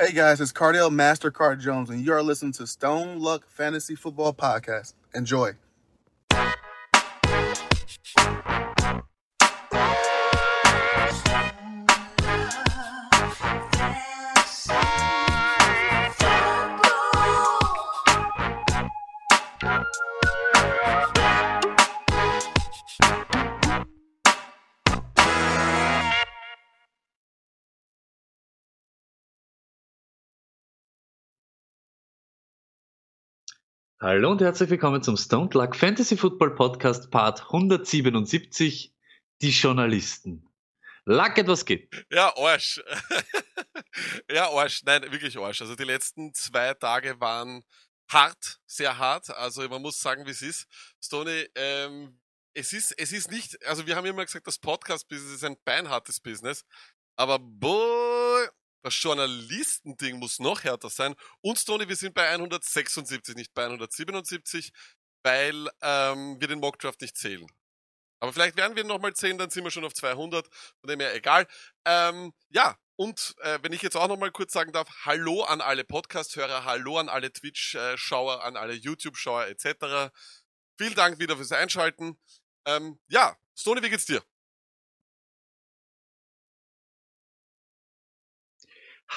Hey guys, it's Cardell Mastercard Jones, and you are listening to Stone Luck Fantasy Football Podcast. Enjoy. Hallo und herzlich willkommen zum Stone Luck Fantasy Football Podcast Part 177, die Journalisten. Luck, etwas geht. Ja, Arsch. ja, Arsch. Nein, wirklich Arsch. Also die letzten zwei Tage waren hart, sehr hart. Also man muss sagen, wie es ist. Stoney, ähm, es ist, es ist nicht, also wir haben immer gesagt, das Podcast-Business ist ein beinhartes Business. Aber boah, das Journalistending muss noch härter sein. Und Tony, wir sind bei 176, nicht bei 177, weil ähm, wir den Mockdraft nicht zählen. Aber vielleicht werden wir nochmal zählen, dann sind wir schon auf 200. Von dem her egal. Ähm, ja, und äh, wenn ich jetzt auch nochmal kurz sagen darf, hallo an alle Podcast-Hörer, hallo an alle Twitch-Schauer, an alle YouTube-Schauer etc. Vielen Dank wieder fürs Einschalten. Ähm, ja, Stony, wie geht's dir?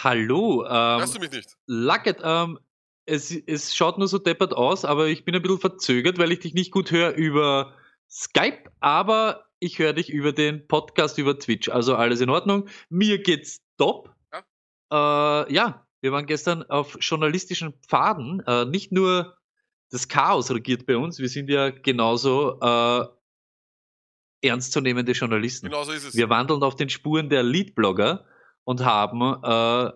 Hallo. Ähm, Hörst du mich nicht? Lucket, ähm, es, es schaut nur so deppert aus, aber ich bin ein bisschen verzögert, weil ich dich nicht gut höre über Skype, aber ich höre dich über den Podcast über Twitch. Also alles in Ordnung. Mir geht's top. Ja, äh, ja wir waren gestern auf journalistischen Pfaden. Äh, nicht nur das Chaos regiert bei uns, wir sind ja genauso äh, ernstzunehmende Journalisten. Genauso ist es. Wir wandeln auf den Spuren der Leadblogger und haben äh,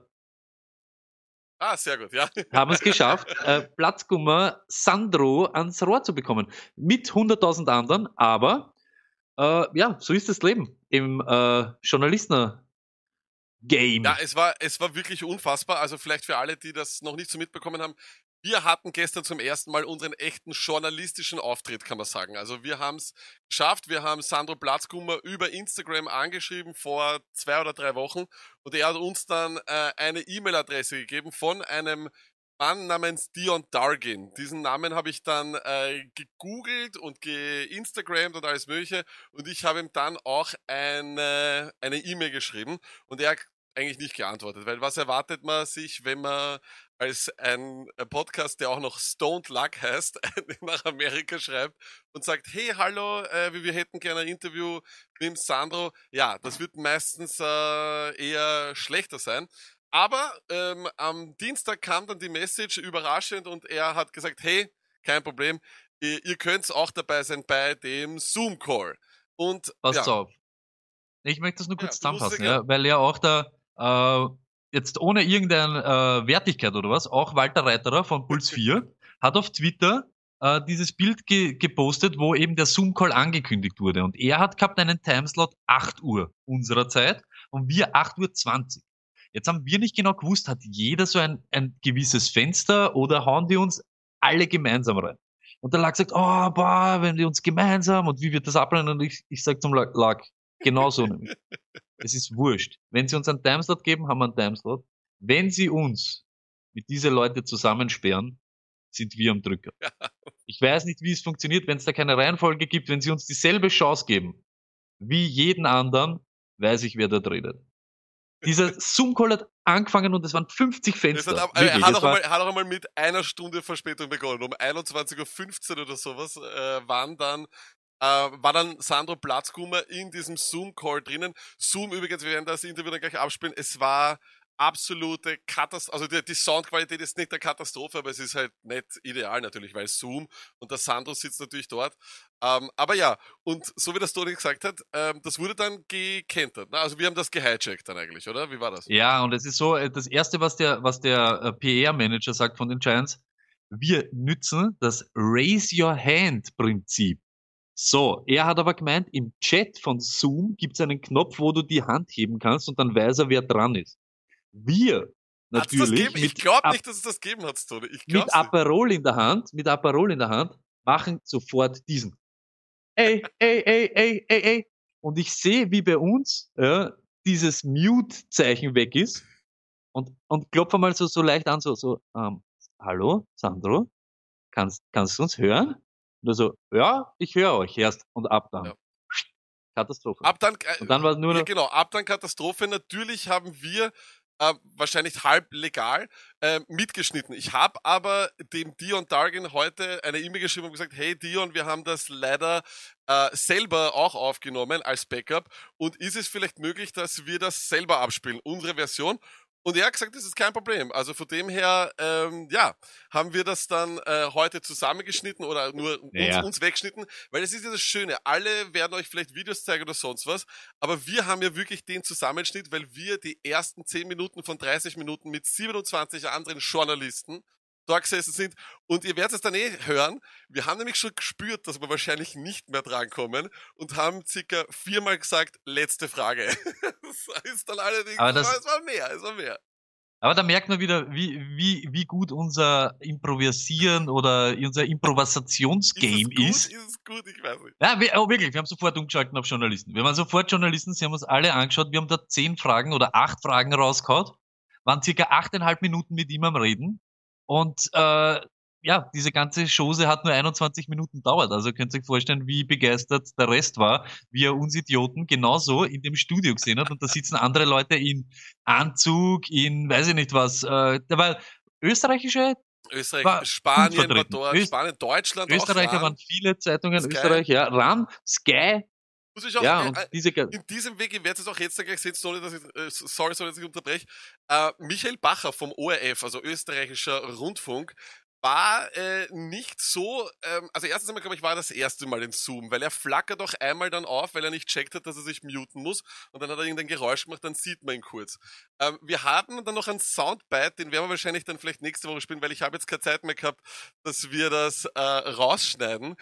Ah, sehr gut, ja. haben es geschafft, äh, Platzgummer Sandro ans Rohr zu bekommen. Mit 100.000 anderen, aber äh, ja, so ist das Leben im äh, Journalisten. Game. Ja, es war, es war wirklich unfassbar. Also vielleicht für alle, die das noch nicht so mitbekommen haben, wir hatten gestern zum ersten Mal unseren echten journalistischen Auftritt, kann man sagen. Also wir haben es geschafft. Wir haben Sandro Platzkummer über Instagram angeschrieben vor zwei oder drei Wochen und er hat uns dann äh, eine E-Mail-Adresse gegeben von einem Mann namens Dion Dargin. Diesen Namen habe ich dann äh, gegoogelt und geinstagrammt und alles mögliche und ich habe ihm dann auch eine eine E-Mail geschrieben und er eigentlich nicht geantwortet, weil was erwartet man sich, wenn man als ein Podcast, der auch noch Stoned Luck heißt, nach Amerika schreibt und sagt, hey, hallo, äh, wir hätten gerne ein Interview mit Sandro. Ja, das wird meistens äh, eher schlechter sein. Aber ähm, am Dienstag kam dann die Message überraschend und er hat gesagt, hey, kein Problem, ihr, ihr könnt auch dabei sein bei dem Zoom-Call. Und Pass ja. auf. Ich möchte das nur kurz ja, zusammenfassen, ja, weil ja auch der äh, jetzt ohne irgendeine äh, Wertigkeit oder was, auch Walter Reiterer von Puls 4 hat auf Twitter äh, dieses Bild ge gepostet, wo eben der Zoom-Call angekündigt wurde. Und er hat gehabt einen Timeslot 8 Uhr unserer Zeit und wir 8 Uhr 20. Jetzt haben wir nicht genau gewusst, hat jeder so ein, ein gewisses Fenster oder hauen die uns alle gemeinsam rein? Und der Lack sagt, oh, boah, wenn wir uns gemeinsam und wie wird das ablehnen? Und ich, ich sag zum Lack, genauso nämlich. Es ist wurscht. Wenn sie uns einen Timeslot geben, haben wir einen Timeslot. Wenn sie uns mit diese Leute zusammensperren, sind wir am Drücker. Ich weiß nicht, wie es funktioniert, wenn es da keine Reihenfolge gibt, wenn sie uns dieselbe Chance geben, wie jeden anderen, weiß ich, wer da redet. Dieser Zoom-Call hat angefangen und es waren 50 Fenster. Hat, äh, hat, auch einmal, hat, auch einmal, mit einer Stunde Verspätung begonnen. Um 21.15 Uhr oder sowas äh, waren dann äh, war dann Sandro Platzgummer in diesem Zoom-Call drinnen. Zoom übrigens, wir werden das Interview dann gleich abspielen, es war absolute Katastrophe, also die, die, Soundqualität ist nicht der Katastrophe, aber es ist halt nicht ideal natürlich, weil Zoom und der Sandro sitzt natürlich dort. Ähm, aber ja, und so wie das Toni gesagt hat, ähm, das wurde dann gekentert. Also wir haben das gehijackt dann eigentlich, oder? Wie war das? Ja, und es ist so, äh, das erste, was der, was der äh, PR-Manager sagt von den Giants, wir nützen das Raise Your Hand Prinzip. So, er hat aber gemeint, im Chat von Zoom gibt es einen Knopf, wo du die Hand heben kannst und dann weiß er, wer dran ist. Wir natürlich. ich glaube nicht, dass es das gegeben hat, Tony. Ich mit Aperol in der Hand, mit Aperol in der Hand, machen sofort diesen. Ey, ey, ey, ey, ey, ey. Und ich sehe, wie bei uns ja, dieses Mute-Zeichen weg ist. und, und klopfe mal so, so leicht an, so, so, ähm, hallo, Sandro, kannst, kannst du uns hören? Und er so, ja, ich höre euch erst und ab dann. Ja. Katastrophe. Ab dann, äh, und dann war nur ja, genau, ab dann Katastrophe. Natürlich haben wir äh, wahrscheinlich halb legal äh, mitgeschnitten. Ich habe aber dem Dion Dargin heute eine E-Mail geschrieben und gesagt, hey Dion, wir haben das leider äh, selber auch aufgenommen als Backup und ist es vielleicht möglich, dass wir das selber abspielen, unsere Version? Und er hat gesagt, das ist kein Problem. Also von dem her, ähm, ja, haben wir das dann äh, heute zusammengeschnitten oder nur ja. uns, uns, weggeschnitten, weil es ist ja das Schöne. Alle werden euch vielleicht Videos zeigen oder sonst was, aber wir haben ja wirklich den Zusammenschnitt, weil wir die ersten 10 Minuten von 30 Minuten mit 27 anderen Journalisten da gesessen sind. Und ihr werdet es dann eh hören. Wir haben nämlich schon gespürt, dass wir wahrscheinlich nicht mehr drankommen und haben circa viermal gesagt, letzte Frage. das ist dann allerdings, aber das, es war mehr, es war mehr. Aber da merkt man wieder, wie, wie, wie gut unser Improvisieren oder unser Improvisationsgame ist. Ist es, ist. gut? Ich weiß nicht. Ja, wir, oh, wirklich, wir haben sofort umgeschalten auf Journalisten. Wir waren sofort Journalisten, sie haben uns alle angeschaut, wir haben da zehn Fragen oder acht Fragen rausgehauen, waren circa achteinhalb Minuten mit ihm am Reden und äh, ja, diese ganze Chose hat nur 21 Minuten dauert. Also könnt ihr euch vorstellen, wie begeistert der Rest war, wie er uns Idioten genauso in dem Studio gesehen hat. Und da sitzen andere Leute in Anzug, in weiß ich nicht was. Äh, war österreichische Österreich, war Spanien war dort, Spanien, Deutschland Österreicher waren viele Zeitungen, Sky. Österreich, ja, RAN, Sky. Muss ich auch, ja, äh, diese, in diesem Weg, ich werde es auch jetzt gleich sehen, sorry, dass ich, äh, sorry, sorry, dass ich unterbreche. Äh, Michael Bacher vom ORF, also österreichischer Rundfunk, war äh, nicht so, ähm, also erstens einmal, glaube ich, war das erste Mal in Zoom, weil er flackert doch einmal dann auf, weil er nicht checkt hat, dass er sich muten muss und dann hat er irgendein Geräusch gemacht, dann sieht man ihn kurz. Ähm, wir haben dann noch einen Soundbite, den werden wir wahrscheinlich dann vielleicht nächste Woche spielen, weil ich habe jetzt keine Zeit mehr gehabt, dass wir das äh, rausschneiden.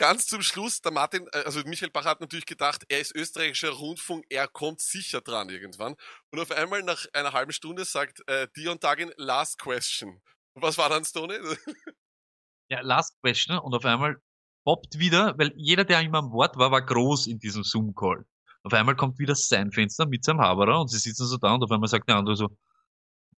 Ganz zum Schluss, der Martin, äh, also Michael Bach hat natürlich gedacht, er ist österreichischer Rundfunk, er kommt sicher dran irgendwann. Und auf einmal nach einer halben Stunde sagt äh, Dion Dagin, last question. Und was war dann, Stone? ja, last question. Und auf einmal poppt wieder, weil jeder, der immer am Wort war, war groß in diesem Zoom-Call. Auf einmal kommt wieder sein Fenster mit seinem Haberer und sie sitzen so da und auf einmal sagt der andere so,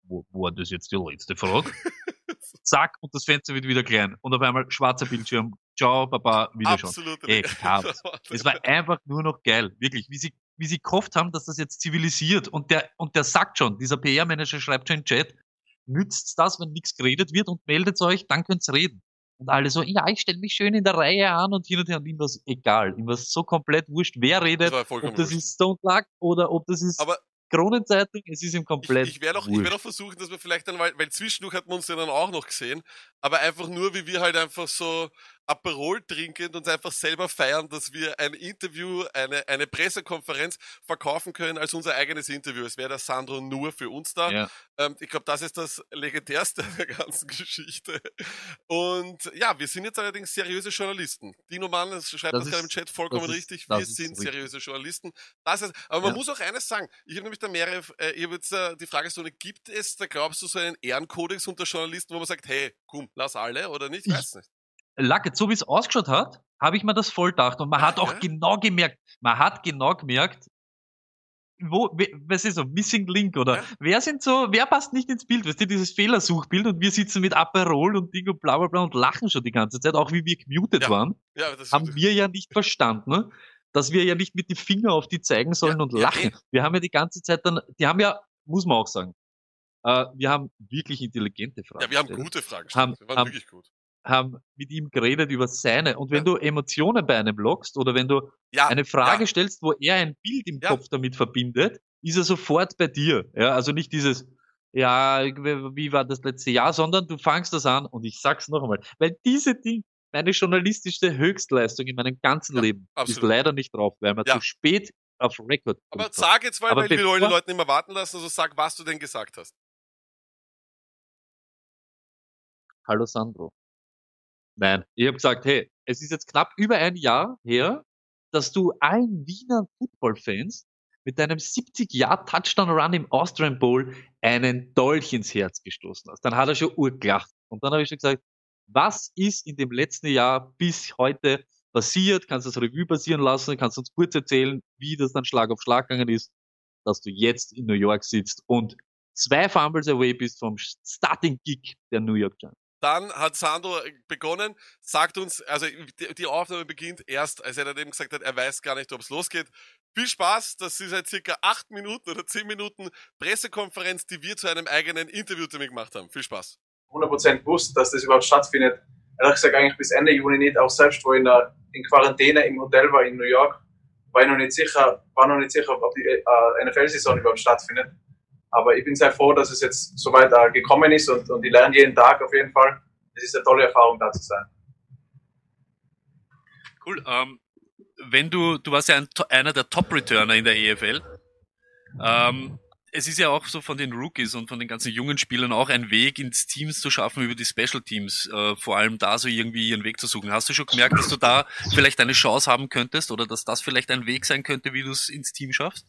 wo, war das jetzt die letzte Frage? Zack, und das Fenster wird wieder klein. Und auf einmal schwarzer Bildschirm. Ciao, Papa, wieder schon. Absolut. Ey, es war einfach nur noch geil. Wirklich, wie sie, wie sie gehofft haben, dass das jetzt zivilisiert. Und der, und der sagt schon, dieser PR-Manager schreibt schon im Chat, nützt das, wenn nichts geredet wird und meldet euch, dann könnt's reden. Und alle so, ja, ich stelle mich schön in der Reihe an und hin und her und ihm was egal. Ihm was so komplett wurscht, wer redet, das ob das wurscht. ist Stone Luck oder ob das ist aber Kronenzeitung, es ist ihm komplett. Ich, ich werde auch, ich werd auch versuchen, dass wir vielleicht dann, weil, weil zwischendurch hat man uns ja dann auch noch gesehen, aber einfach nur, wie wir halt einfach so Aperol trinkend und einfach selber feiern, dass wir ein Interview, eine, eine Pressekonferenz verkaufen können als unser eigenes Interview. Es wäre der Sandro nur für uns da. Ja. Ähm, ich glaube, das ist das Legendärste der ganzen Geschichte. Und ja, wir sind jetzt allerdings seriöse Journalisten. Dino Mann schreibt das, das gerade im Chat vollkommen ist, richtig. Wir sind seriöse Journalisten. Das ist, aber man ja. muss auch eines sagen. Ich habe nämlich da mehrere, äh, ich habe jetzt äh, die Frage so, gibt es da glaubst du so einen Ehrenkodex unter Journalisten, wo man sagt, hey, komm, lass alle oder nicht? Ich weiß nicht. Lacket, so wie es ausgeschaut hat, habe ich mir das voll gedacht. Und man hat auch genau gemerkt, man hat genau gemerkt, wo, was ist so, Missing Link oder ja. wer sind so, wer passt nicht ins Bild, weißt du, dieses Fehlersuchbild und wir sitzen mit Aperol und Ding und bla bla bla und lachen schon die ganze Zeit, auch wie wir gemutet ja. waren, ja, haben wir ja nicht verstanden, ne? dass wir ja nicht mit die Finger auf die zeigen sollen und lachen. Wir haben ja die ganze Zeit dann, die haben ja, muss man auch sagen, äh, wir haben wirklich intelligente Fragen. Ja, wir haben gute Fragen gestellt, haben, waren haben, wirklich gut haben mit ihm geredet über seine. Und wenn ja. du Emotionen bei einem lockst oder wenn du ja, eine Frage ja. stellst, wo er ein Bild im Kopf damit verbindet, ist er sofort bei dir. Ja, also nicht dieses, ja, wie war das letzte Jahr, sondern du fangst das an und ich sag's noch einmal, weil diese Dinge, meine journalistische Höchstleistung in meinem ganzen Leben absolut. ist leider nicht drauf, weil man zu spät auf Record. Aber sag jetzt mal, weil wir wollen die Leute nicht mehr warten lassen, also sag, was du denn gesagt hast. Hallo Sandro. Nein, ich habe gesagt, hey, es ist jetzt knapp über ein Jahr her, dass du allen Wiener Football-Fans mit deinem 70-Jahr-Touchdown-Run im Austrian Bowl einen Dolch ins Herz gestoßen hast. Dann hat er schon urgelacht. Und dann habe ich schon gesagt, was ist in dem letzten Jahr bis heute passiert? Kannst du das Revue passieren lassen? Kannst du uns kurz erzählen, wie das dann Schlag auf Schlag gegangen ist, dass du jetzt in New York sitzt und zwei Fumbles away bist vom Starting Gig der New York Giants. Dann hat Sandro begonnen, sagt uns, also die Aufnahme beginnt erst, als er dann eben gesagt hat, er weiß gar nicht, ob es losgeht. Viel Spaß, das ist seit circa acht Minuten oder zehn Minuten Pressekonferenz, die wir zu einem eigenen Interviewtermin gemacht haben. Viel Spaß. 100% wusste, dass das überhaupt stattfindet. Ehrlich gesagt eigentlich bis Ende Juni nicht, auch selbst wo ich in, der, in Quarantäne im Hotel war in New York, war ich noch nicht sicher, war noch nicht sicher, ob die äh, NFL-Saison überhaupt stattfindet. Aber ich bin sehr froh, dass es jetzt so weit äh, gekommen ist und, und ich lerne jeden Tag auf jeden Fall. Es ist eine tolle Erfahrung, da zu sein. Cool. Ähm, wenn du, du warst ja ein, einer der Top-Returner in der EFL. Ähm, es ist ja auch so von den Rookies und von den ganzen jungen Spielern auch ein Weg ins Teams zu schaffen über die Special Teams, äh, vor allem da so irgendwie ihren Weg zu suchen. Hast du schon gemerkt, dass du da vielleicht eine Chance haben könntest oder dass das vielleicht ein Weg sein könnte, wie du es ins Team schaffst?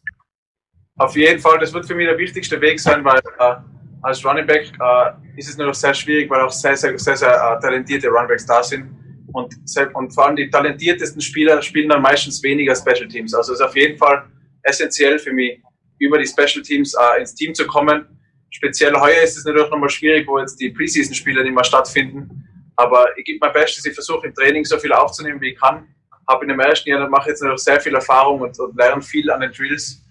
Auf jeden Fall, das wird für mich der wichtigste Weg sein, weil äh, als Running Back äh, ist es natürlich sehr schwierig, weil auch sehr, sehr, sehr, sehr äh, talentierte Runningbacks da sind. Und, und vor allem die talentiertesten Spieler spielen dann meistens weniger Special Teams. Also es ist auf jeden Fall essentiell für mich, über die Special Teams äh, ins Team zu kommen. Speziell heuer ist es natürlich nochmal schwierig, wo jetzt die Preseason-Spiele nicht mehr stattfinden. Aber ich gebe mein Bestes, ich versuche im Training so viel aufzunehmen, wie ich kann. Habe in dem ersten Jahr, mache jetzt natürlich sehr viel Erfahrung und, und lerne viel an den Drills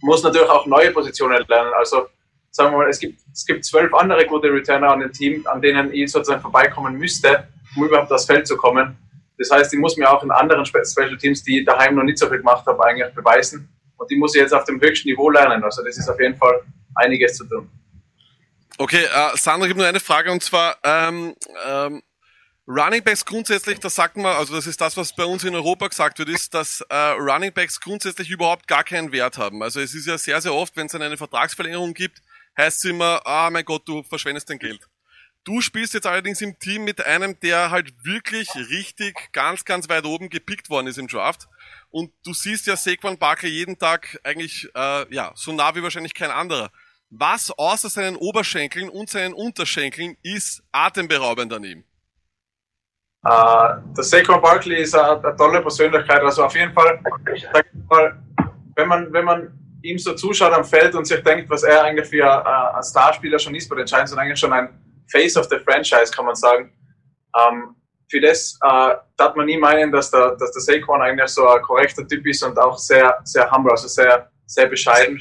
muss natürlich auch neue Positionen lernen. Also sagen wir mal, es gibt, es gibt zwölf andere gute Returner an dem Team, an denen ich sozusagen vorbeikommen müsste, um überhaupt aufs Feld zu kommen. Das heißt, ich muss mir auch in anderen Special Teams, die daheim noch nicht so viel gemacht habe, eigentlich beweisen. Und die muss ich jetzt auf dem höchsten Niveau lernen. Also das ist auf jeden Fall einiges zu tun. Okay, äh, Sandra, ich habe nur eine Frage und zwar, ähm, ähm, Running Backs grundsätzlich, das sagt man, also das ist das, was bei uns in Europa gesagt wird, ist, dass äh, Running Backs grundsätzlich überhaupt gar keinen Wert haben. Also es ist ja sehr, sehr oft, wenn es eine Vertragsverlängerung gibt, heißt es immer, ah mein Gott, du verschwendest dein Geld. Du spielst jetzt allerdings im Team mit einem, der halt wirklich richtig ganz, ganz weit oben gepickt worden ist im Draft. Und du siehst ja Saquon Barkley jeden Tag eigentlich, äh, ja, so nah wie wahrscheinlich kein anderer. Was außer seinen Oberschenkeln und seinen Unterschenkeln ist atemberaubend an ihm? Äh, der Saquon Barkley ist eine, eine, tolle Persönlichkeit. Also auf jeden Fall, mal, wenn man, wenn man ihm so zuschaut am Feld und sich denkt, was er eigentlich für ein, ein Starspieler schon ist bei den Giants und eigentlich schon ein Face of the Franchise, kann man sagen. Ähm, für das äh, darf man nie meinen, dass der, dass der Saquon eigentlich so ein korrekter Typ ist und auch sehr, sehr humble, also sehr, sehr bescheiden.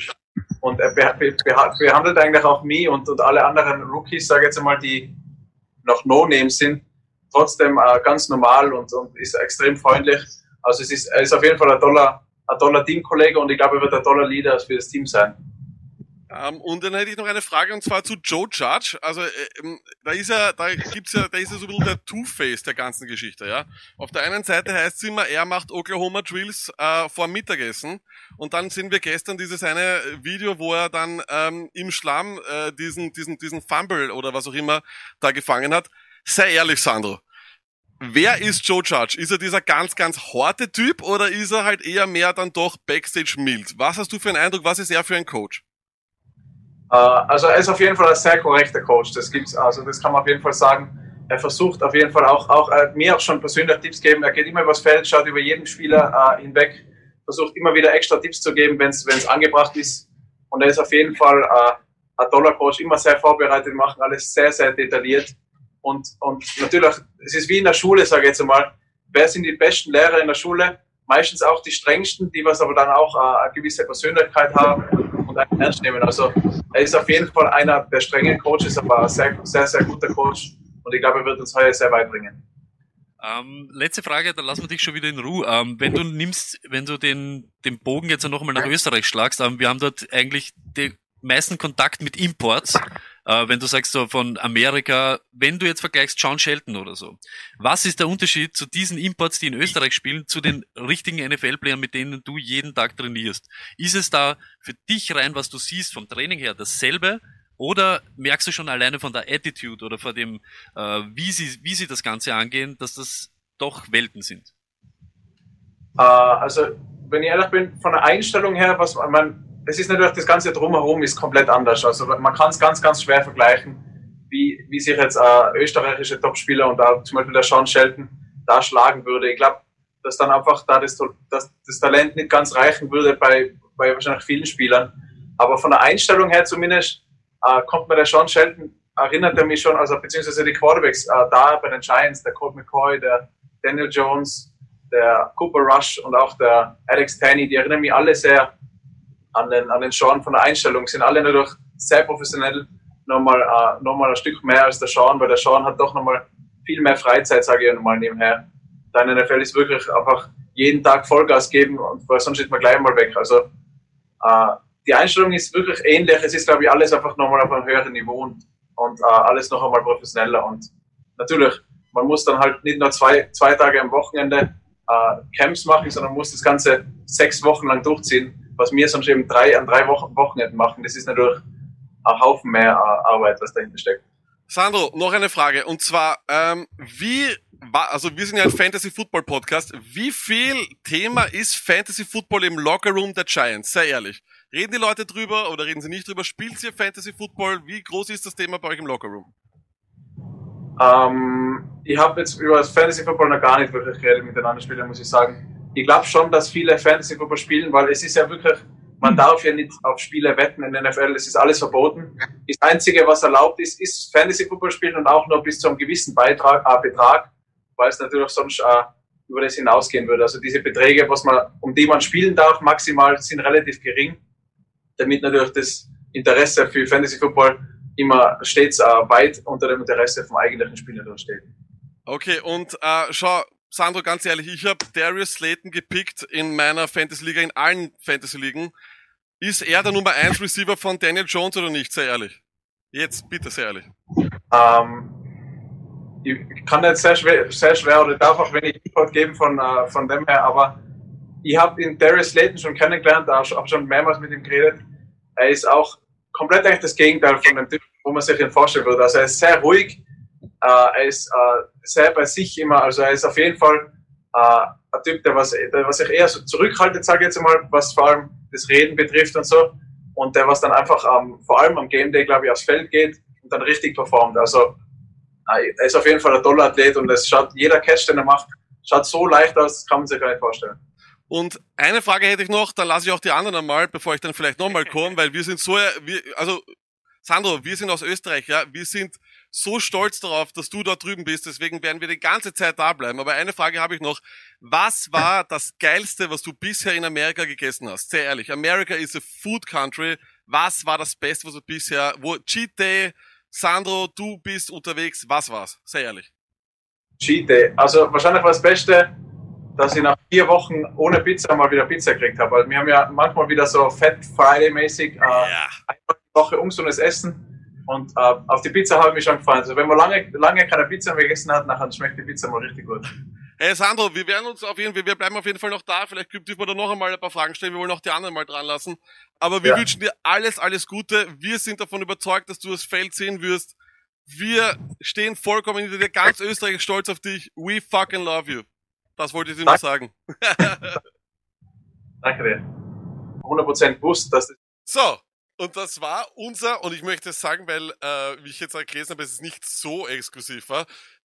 Und er behandelt eigentlich auch mich und, und alle anderen Rookies, sage ich jetzt einmal, die noch No-Name sind, trotzdem äh, ganz normal und, und ist extrem freundlich. Also es ist, er ist auf jeden Fall ein toller, ein toller Teamkollege und ich glaube, er wird ein toller Leader für das Team sein. Um, ähm, und dann hätte ich noch eine Frage und zwar zu Joe Judge. Also äh, ähm, da ist er, da gibt's ja, da ist er so ein bisschen der Two-Face der ganzen Geschichte, ja. Auf der einen Seite heißt es immer, er macht Oklahoma Drills äh, vor Mittagessen und dann sehen wir gestern dieses eine Video, wo er dann ähm, im Schlamm äh, diesen, diesen, diesen Fumble oder was auch immer da gefangen hat. Sei ehrlich, Sandro. Wer ist Joe Judge? Ist er dieser ganz, ganz harte Typ oder ist er halt eher mehr dann doch Backstage mild? Was hast du für einen Eindruck? Was ist er für ein Coach? Uh, also er ist auf jeden Fall ein sehr korrekter Coach. Das gibt's, also das kann man auf jeden Fall sagen. Er versucht auf jeden Fall auch, auch äh, mir auch schon persönlich Tipps geben. Er geht immer übers Feld, schaut über jeden Spieler äh, hinweg, versucht immer wieder extra Tipps zu geben, wenn es angebracht ist. Und er ist auf jeden Fall äh, ein toller Coach, immer sehr vorbereitet, machen alles sehr, sehr detailliert. Und, und natürlich, es ist wie in der Schule, sage ich jetzt einmal, wer sind die besten Lehrer in der Schule? Meistens auch die strengsten, die was aber dann auch äh, eine gewisse Persönlichkeit haben und einen ernst nehmen. Also er ist auf jeden Fall einer der strengen Coaches, aber ein sehr, sehr, sehr guter Coach. Und ich glaube, er wird uns heuer sehr weit bringen. Ähm, letzte Frage, dann lassen wir dich schon wieder in Ruhe. Ähm, wenn du nimmst, wenn du den, den Bogen jetzt noch einmal nach Österreich schlagst, ähm, wir haben dort eigentlich den meisten Kontakt mit Imports äh, wenn du sagst so von Amerika, wenn du jetzt vergleichst John Shelton oder so, was ist der Unterschied zu diesen Imports, die in Österreich spielen, zu den richtigen NFL-Playern, mit denen du jeden Tag trainierst? Ist es da für dich rein, was du siehst vom Training her, dasselbe? Oder merkst du schon alleine von der Attitude oder von dem, äh, wie, sie, wie sie das Ganze angehen, dass das doch Welten sind? Uh, also, wenn ich ehrlich bin, von der Einstellung her, was man, es ist natürlich das ganze Drumherum ist komplett anders. Also man kann es ganz, ganz schwer vergleichen, wie, wie sich jetzt äh, österreichische Topspieler und auch zum Beispiel der Sean Shelton da schlagen würde. Ich glaube, dass dann einfach da das, das, das Talent nicht ganz reichen würde bei, bei wahrscheinlich vielen Spielern. Aber von der Einstellung her zumindest äh, kommt mir der Sean Shelton, erinnert er mich schon, also beziehungsweise die Quarterbacks äh, da bei den Giants, der Colt McCoy, der Daniel Jones, der Cooper Rush und auch der Alex Taney, die erinnern mich alle sehr an den, an den Sean von der Einstellung, sind alle natürlich sehr professionell, nochmal, äh, nochmal ein Stück mehr als der Sean, weil der Sean hat doch nochmal viel mehr Freizeit, sage ich nochmal nebenher. Dein NFL ist wirklich einfach jeden Tag Vollgas geben und sonst ist man gleich mal weg. Also äh, die Einstellung ist wirklich ähnlich. Es ist, glaube ich, alles einfach nochmal auf einem höheren Niveau und, und äh, alles noch einmal professioneller. Und natürlich, man muss dann halt nicht nur zwei, zwei Tage am Wochenende äh, Camps machen, sondern muss das Ganze sechs Wochen lang durchziehen, was wir sonst eben drei, an drei Wochen, Wochenenden machen. Das ist natürlich ein Haufen mehr Arbeit, was dahinter steckt. Sandro, noch eine Frage. Und zwar, ähm, wie, also wir sind ja ein Fantasy Football Podcast. Wie viel Thema ist Fantasy Football im Locker Room der Giants? Sehr ehrlich. Reden die Leute drüber oder reden sie nicht drüber? Spielt ihr Fantasy Football? Wie groß ist das Thema bei euch im Locker Room? Ähm, ich habe jetzt über das Fantasy Football noch gar nicht wirklich geredet mit den anderen Spielern, muss ich sagen. Ich glaube schon, dass viele Fantasy Football spielen, weil es ist ja wirklich, man darf ja nicht auf Spiele wetten in der NFL, es ist alles verboten. Das Einzige, was erlaubt ist, ist Fantasy Football spielen und auch nur bis zu einem gewissen Beitrag, äh, Betrag, weil es natürlich sonst äh, über das hinausgehen würde. Also diese Beträge, was man, um die man spielen darf, maximal sind relativ gering, damit natürlich das Interesse für Fantasy Football immer stets äh, weit unter dem Interesse vom eigentlichen Spieler dort steht. Okay, und äh, schau, Sandro, ganz ehrlich, ich habe Darius Slayton gepickt in meiner Fantasy-Liga, in allen Fantasy-Ligen. Ist er der Nummer 1 Receiver von Daniel Jones oder nicht? Sehr ehrlich. Jetzt, bitte, sehr ehrlich. Ähm, ich kann jetzt sehr schwer, sehr schwer oder darf auch wenig Input geben von, äh, von dem her, aber ich habe ihn Darius Slayton schon kennengelernt, habe schon mehrmals mit ihm geredet. Er ist auch komplett eigentlich das Gegenteil von dem Typ, wo man sich ihn vorstellen würde. Also er ist sehr ruhig, er ist äh, sehr bei sich immer, also er ist auf jeden Fall äh, ein Typ, der was, der was sich eher so zurückhaltet, sage ich jetzt mal, was vor allem das Reden betrifft und so. Und der was dann einfach ähm, vor allem am Game Day, glaube ich, aufs Feld geht und dann richtig performt. Also äh, er ist auf jeden Fall ein toller Athlet und es schaut, jeder Catch, den er macht, schaut so leicht aus, das kann man sich gar nicht vorstellen. Und eine Frage hätte ich noch, dann lasse ich auch die anderen einmal, bevor ich dann vielleicht nochmal komme, weil wir sind so, wir, also Sandro, wir sind aus Österreich, ja, wir sind so stolz darauf, dass du dort drüben bist, deswegen werden wir die ganze Zeit da bleiben. Aber eine Frage habe ich noch. Was war das Geilste, was du bisher in Amerika gegessen hast? Sehr ehrlich, America is a food country. Was war das Beste, was du bisher, wo Cheat Day, Sandro, du bist unterwegs, was war's? Sehr ehrlich. Cheat Day, also wahrscheinlich war das Beste, dass ich nach vier Wochen ohne Pizza mal wieder Pizza gekriegt habe. Weil wir haben ja manchmal wieder so Fat Friday-mäßig äh, ja. die Woche ungesundes Essen. Und äh, auf die Pizza habe ich mich schon gefallen. Also wenn man lange, lange keine Pizza mehr gegessen hat, dann schmeckt die Pizza mal richtig gut. Hey Sandro, wir werden uns auf jeden Fall, wir bleiben auf jeden Fall noch da. Vielleicht dürfen wir da noch einmal ein paar Fragen stellen. Wir wollen auch die anderen mal dran lassen. Aber wir ja. wünschen dir alles, alles Gute. Wir sind davon überzeugt, dass du das Feld sehen wirst. Wir stehen vollkommen hinter dir. Ganz Österreich stolz auf dich. We fucking love you. Das wollte ich dir nur sagen. Danke dir. 100% wusste, dass das So, und das war unser, und ich möchte sagen, weil, äh, wie ich jetzt gelesen habe, es nicht so exklusiv war.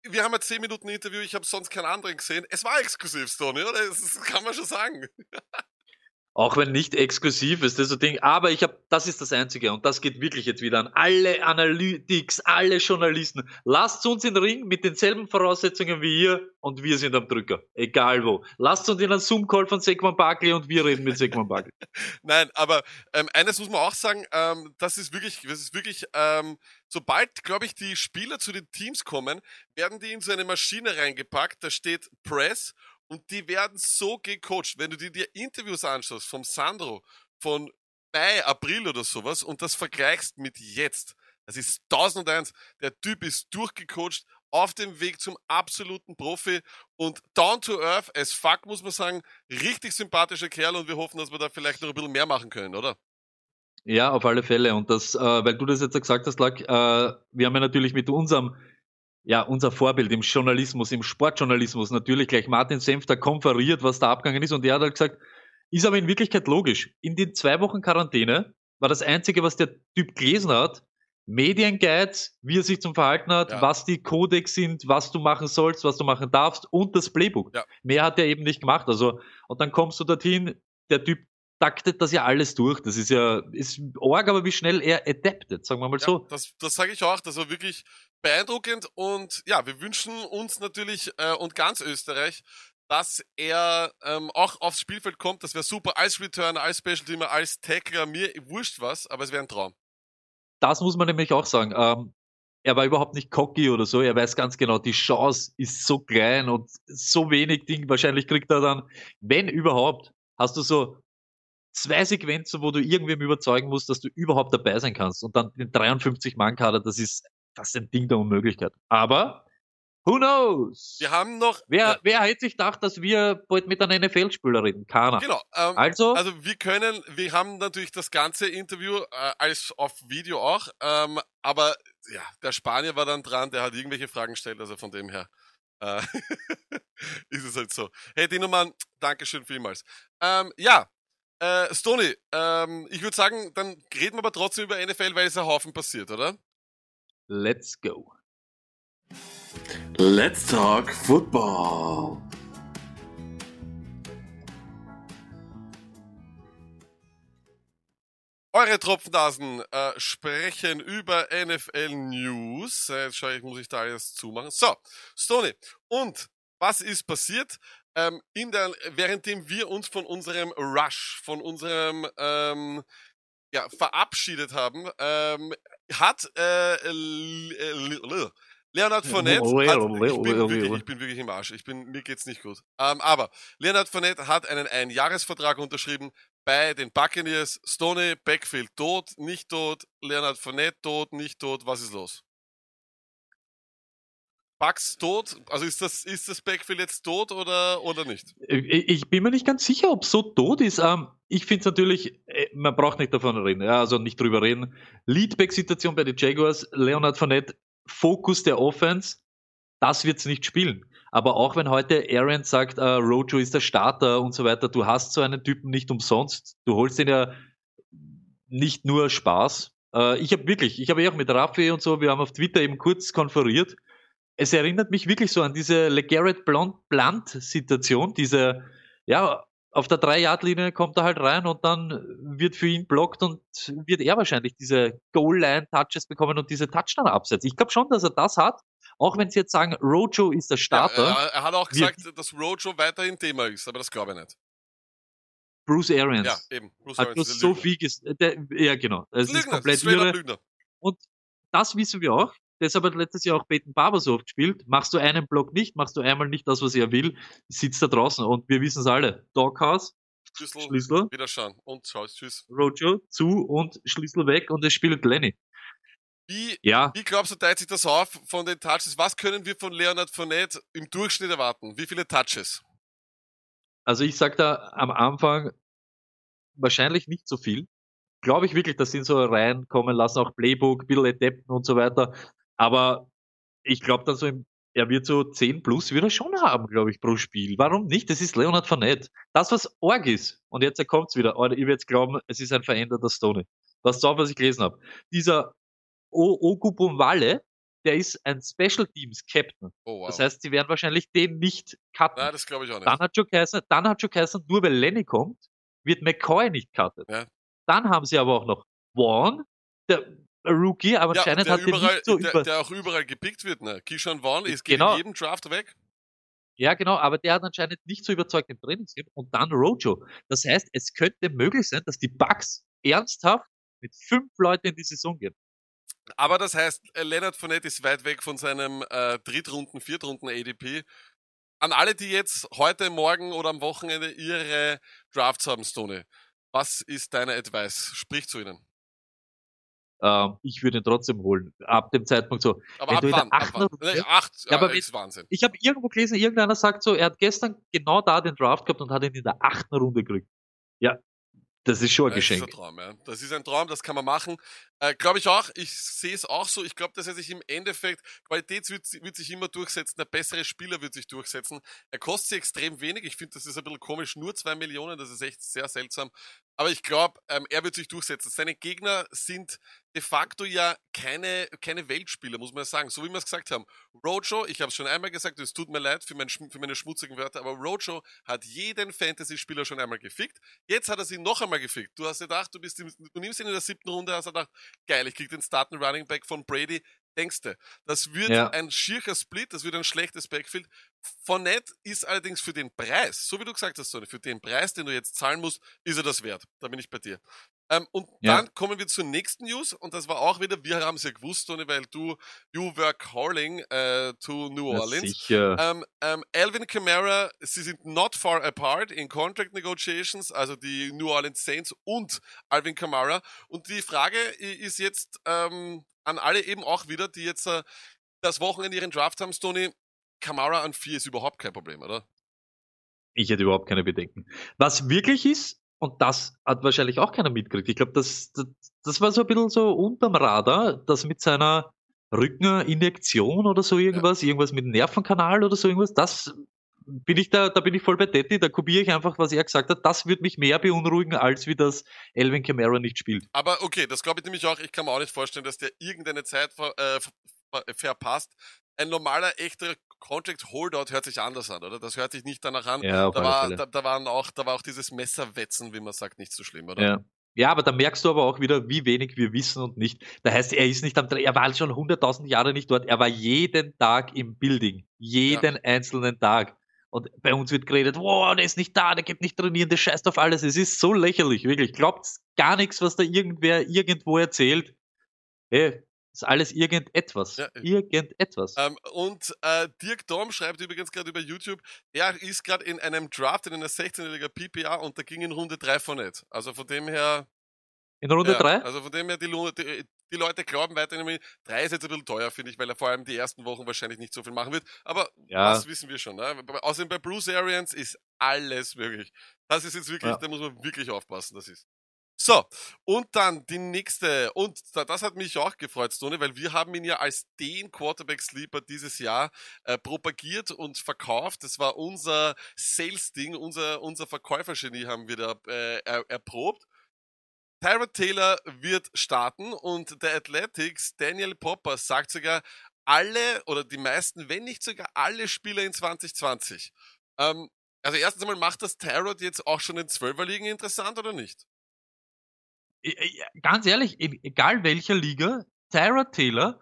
Wir haben ein 10 Minuten Interview, ich habe sonst keinen anderen gesehen. Es war exklusiv, Stoney, oder? Das kann man schon sagen. Auch wenn nicht exklusiv ist, das so Ding. Aber ich habe, das ist das Einzige und das geht wirklich jetzt wieder an alle Analytics, alle Journalisten. Lasst uns in den Ring mit denselben Voraussetzungen wie ihr und wir sind am Drücker. Egal wo. Lasst uns in einen Zoom-Call von Segman Barkley und wir reden mit Segman Barkley. Nein, aber ähm, eines muss man auch sagen, ähm, das ist wirklich, das ist wirklich, ähm, sobald, glaube ich, die Spieler zu den Teams kommen, werden die in so eine Maschine reingepackt, da steht Press und die werden so gecoacht. Wenn du dir, dir Interviews anschaust vom Sandro von Mai, April oder sowas und das vergleichst mit jetzt, das ist 1001. Der Typ ist durchgecoacht, auf dem Weg zum absoluten Profi und down to earth as fuck, muss man sagen. Richtig sympathischer Kerl und wir hoffen, dass wir da vielleicht noch ein bisschen mehr machen können, oder? Ja, auf alle Fälle. Und das, äh, weil du das jetzt gesagt hast, Lack, äh, wir haben ja natürlich mit unserem ja, unser Vorbild im Journalismus, im Sportjournalismus natürlich gleich Martin Senfter konferiert, was da abgegangen ist. Und er hat halt gesagt, ist aber in Wirklichkeit logisch. In den zwei Wochen Quarantäne war das Einzige, was der Typ gelesen hat, Medienguide, wie er sich zum Verhalten hat, ja. was die Codex sind, was du machen sollst, was du machen darfst und das Playbook. Ja. Mehr hat er eben nicht gemacht. Also, und dann kommst du dorthin, der Typ taktet das ja alles durch. Das ist ja, ist arg, aber wie schnell er adaptet, sagen wir mal Ja, so. das, das sage ich auch. Das war wirklich beeindruckend und ja, wir wünschen uns natürlich äh, und ganz Österreich, dass er ähm, auch aufs Spielfeld kommt. Das wäre super als Returner, als Special Teamer, als Tackler. Mir wurscht was, aber es wäre ein Traum. Das muss man nämlich auch sagen. Ähm, er war überhaupt nicht cocky oder so. Er weiß ganz genau, die Chance ist so klein und so wenig Ding. Wahrscheinlich kriegt er dann, wenn überhaupt, hast du so zwei Sequenzen, wo du irgendwem überzeugen musst, dass du überhaupt dabei sein kannst. Und dann den 53-Mann-Kader, das ist fast ein Ding der Unmöglichkeit. Aber who knows? Wir haben noch. Wer, ja, wer hätte sich gedacht, dass wir bald mit einer NFL-Spieler reden? Keiner. genau. Ähm, Also, Also wir können, wir haben natürlich das ganze Interview äh, als auf Video auch, ähm, aber ja, der Spanier war dann dran, der hat irgendwelche Fragen gestellt, also von dem her äh, ist es halt so. Hey Dinoman, Dankeschön vielmals. Ähm, ja, äh, Stony, ähm, ich würde sagen, dann reden wir aber trotzdem über NFL, weil es ein Haufen passiert, oder? Let's go. Let's talk football. Eure Tropfnasen äh, sprechen über NFL News. Äh, Jetzt schaue ich, muss ich da alles zumachen. So, Stony. Und was ist passiert? Ähm, in der, währenddem wir uns von unserem Rush, von unserem ähm, ja, verabschiedet haben, ähm, hat äh, Leonard Fournette, hat, ich, bin wirklich, ich bin wirklich im Arsch, ich bin, mir geht's nicht gut. Ähm, aber Leonard Fournette hat einen Einjahresvertrag unterschrieben bei den Buccaneers. Stoney, Backfield tot, nicht tot, Leonard Fournette tot, nicht tot, was ist los? Bucks tot? Also ist das, ist das Backfield jetzt tot oder, oder nicht? Ich ich bin mir nicht ganz sicher, ob es so tot ist. Ähm, ich finde es natürlich, äh, man braucht nicht davon reden, also nicht drüber reden. Leadback-Situation bei den Jaguars, Leonard Fournette, Fokus der Offense, das wird's nicht spielen. Aber auch wenn heute Aaron sagt, äh, Rojo ist der Starter und so weiter, du hast so einen Typen nicht umsonst. Du holst ihn ja nicht nur Spaß. Äh, ich habe wirklich, ich habe ja auch mit Raffi und so, wir haben auf Twitter eben kurz konferiert. Es erinnert mich wirklich so an diese LeGarrette Blunt-Situation, diese, ja, auf der 3-Yard-Linie kommt er halt rein und dann wird für ihn blockt und wird er wahrscheinlich diese Goal-Line-Touches bekommen und diese Touchdown absetzen. Ich glaube schon, dass er das hat, auch wenn sie jetzt sagen, Rojo ist der Starter, Ja, er, hat auch gesagt, dass Rojo weiterhin Thema ist, aber das glaube ich nicht. Bruce Arians. Ja, eben. Bruce hat Arians nur ist so viel ges der, Ja, genau. Es ist Lügner, komplett straight irre. Lügner. Und das wissen wir auch. Deshalb hat letztes Jahr auch Peyton Barber so oft gespielt. Machst du einen Block nicht, machst du einmal nicht das, was er will, sitzt da draußen. Und wir wissen es alle. Doghouse, Schlüssel, Schlüssel, wieder schauen. Und ciao, tschüss. Rojo zu und Schlüssel weg und es spielt Lenny. Wie, Ja, wie glaubst du, teilt sich das auf von den Touches? Was können wir von Leonard Fournette im Durchschnitt erwarten? Wie viele Touches? also ich sag da am Anfang wahrscheinlich nicht so viel. Glaube ich wirklich, dass sie ihn so reinkommen lassen, auch Playbook, ein bisschen Adepten und so weiter. Aber ich glaube dann so, im, er wird so 10 plus wieder schon haben, glaube ich, pro Spiel. Warum nicht? Das ist Leonard Fournette. Das, was Org ist, und jetzt kommt's wieder, oder ihr werdet glauben, es ist ein veränderter Stone. Das auf, was ich gelesen habe. Dieser O- Ogubumwale, der ist ein Special Teams Captain. Oh, wow. Das heißt, sie werden wahrscheinlich den nicht cutten. Nein, das glaube ich auch nicht. Dann hat schon geheißen, dann hat schon geheißen, nur weil Lenny kommt, wird McCoy nicht cuttet. Ja. Dann haben sie aber auch noch Vaughn, der Rookie, aber ja, anscheinend der, hat er überall, nicht so der, über, der auch überall gepickt wird. Ne? Keyshawn Vaughn ist Genau. in jedem Draft weg. ja genau, aber der hat anscheinend nicht so überzeugt im Trainingscamp und dann Rojo. Das heißt, es könnte möglich sein, dass die Bucks ernsthaft mit fünf Leuten in die Saison gehen. Aber das heißt, Leonard Fournette ist weit weg von seinem äh, Drittrunden-, Viertrunden-ADP. An alle, die jetzt heute, morgen oder am Wochenende ihre Drafts haben, Stone, was ist deine Advice? Sprich zu ihnen. Ähm, ich würde ihn trotzdem holen. Ab dem Zeitpunkt so. Aber Wenn ab du wann? Ab wann? Nee, acht, Ja, aber wenn- ist Wahnsinn. Ich habe irgendwo gelesen, irgendeiner sagt so, er hat gestern genau da den Draft gehabt und hat ihn in der achten Runde gekriegt. Ja, das ist schon ein Das ist ein Geschenk. Traum, ja. Das ist ein Traum, das kann man machen. Äh, glaube ich auch. Ich sehe es auch so. Ich glaube, dass er sich im Endeffekt, Qualität wird, wird, sich immer durchsetzen, der bessere Spieler wird sich durchsetzen. Er kostet sich extrem wenig. Ich finde, das ist ein bisschen komisch. Nur zwei Millionen, das ist echt sehr seltsam. Aber ich glaube, ähm, er wird sich durchsetzen. Seine Gegner sind de facto ja keine, keine Weltspieler, muss man sagen. So wie wir es gesagt haben. Rojo, ich habe es schon einmal gesagt, es tut mir leid für, mein, für meine schmutzigen Wörter, aber Rojo hat jeden Fantasy-Spieler schon einmal gefickt. Jetzt hat er sie noch einmal gefickt. Du hast gedacht, du, bist, du nimmst ihn in der siebten Runde, hast gedacht, geil, ich krieg den starten Running Back von Brady. Denkste, das wird ja. ein schiercher Split, das wird ein schlechtes Backfield. Fournette ist allerdings für den Preis, so wie du gesagt hast, Sonny, für den Preis, den du jetzt zahlen musst, ist er das wert. Da bin ich bei dir. Ähm, und ja. dann kommen wir zur nächsten News und das war auch wieder, wir haben es ja gewusst, Tony, weil du, you were calling uh, to New Orleans. Ähm, ähm, Alvin Kamara, sie sind not far apart in Contract Negotiations, also die New Orleans Saints und Alvin Kamara. Und die Frage ist jetzt ähm, an alle eben auch wieder, die jetzt äh, das Wochenende ihren Draft haben, Tony, Kamara an 4 ist überhaupt kein Problem, oder? Ich hätte überhaupt keine Bedenken. Was wirklich ist, und das hat wahrscheinlich auch keiner mitgekriegt. Ich glaube, das, das, das war so ein bisschen so unterm Radar, dass mit seiner Rückeninjektion oder so irgendwas, ja. irgendwas mit Nervenkanal oder so irgendwas, das bin ich da, da bin ich voll bei Detti, da kopiere ich einfach, was er gesagt hat. Das würde mich mehr beunruhigen, als wie das Elvin Kamara nicht spielt. Aber okay, das glaube ich nämlich auch. Ich kann mir auch nicht vorstellen, dass der irgendeine Zeit ver, äh, verpasst. Ein normaler, echter Contract Holdout hört sich anders an, oder? Das hört sich nicht danach an. Ja, da, war, da, da, waren auch, da war auch dieses Messerwetzen, wie man sagt, nicht so schlimm, oder? Ja. Ja, aber da merkst du aber auch wieder, wie wenig wir wissen und nicht. Da heißt, er ist nicht am, er war schon 100.000 Jahre nicht dort. Er war jeden Tag im Building. Jeden ja. einzelnen Tag. Und bei uns wird geredet, wow, der ist nicht da, der geht nicht trainieren, der scheißt auf alles. Es ist so lächerlich, wirklich. Glaubt gar nichts, was da irgendwer irgendwo erzählt. Hey, ist alles irgendetwas. Ja. Irgendetwas. Ähm, und äh, Dirk Dom schreibt übrigens gerade über YouTube, er ist gerade in einem Draft in einer 16-jähriger PPA und da ging in Runde 3 von nicht. Also von dem her. In Runde 3? Ja, also von dem her, die, die, die Leute glauben weiterhin, 3 ist jetzt ein bisschen teuer, finde ich, weil er vor allem die ersten Wochen wahrscheinlich nicht so viel machen wird. Aber ja. das wissen wir schon. Ne? Außerdem bei Bruce Arians ist alles möglich. Das ist jetzt wirklich, ja. da muss man wirklich aufpassen, das ist. So, und dann die nächste, und das hat mich auch gefreut, Stone, weil wir haben ihn ja als den Quarterback-Sleeper dieses Jahr äh, propagiert und verkauft. Das war unser Sales-Ding, unser, unser Verkäufergenie haben wir da äh, er, erprobt. Tyrod Taylor wird starten und der Athletics, Daniel Popper, sagt sogar, alle oder die meisten, wenn nicht sogar alle Spieler in 2020. Ähm, also erstens einmal, macht das Tyrod jetzt auch schon in Zwölferligen interessant oder nicht? Ganz ehrlich, e-, egal welcher Liga, Tyra Taylor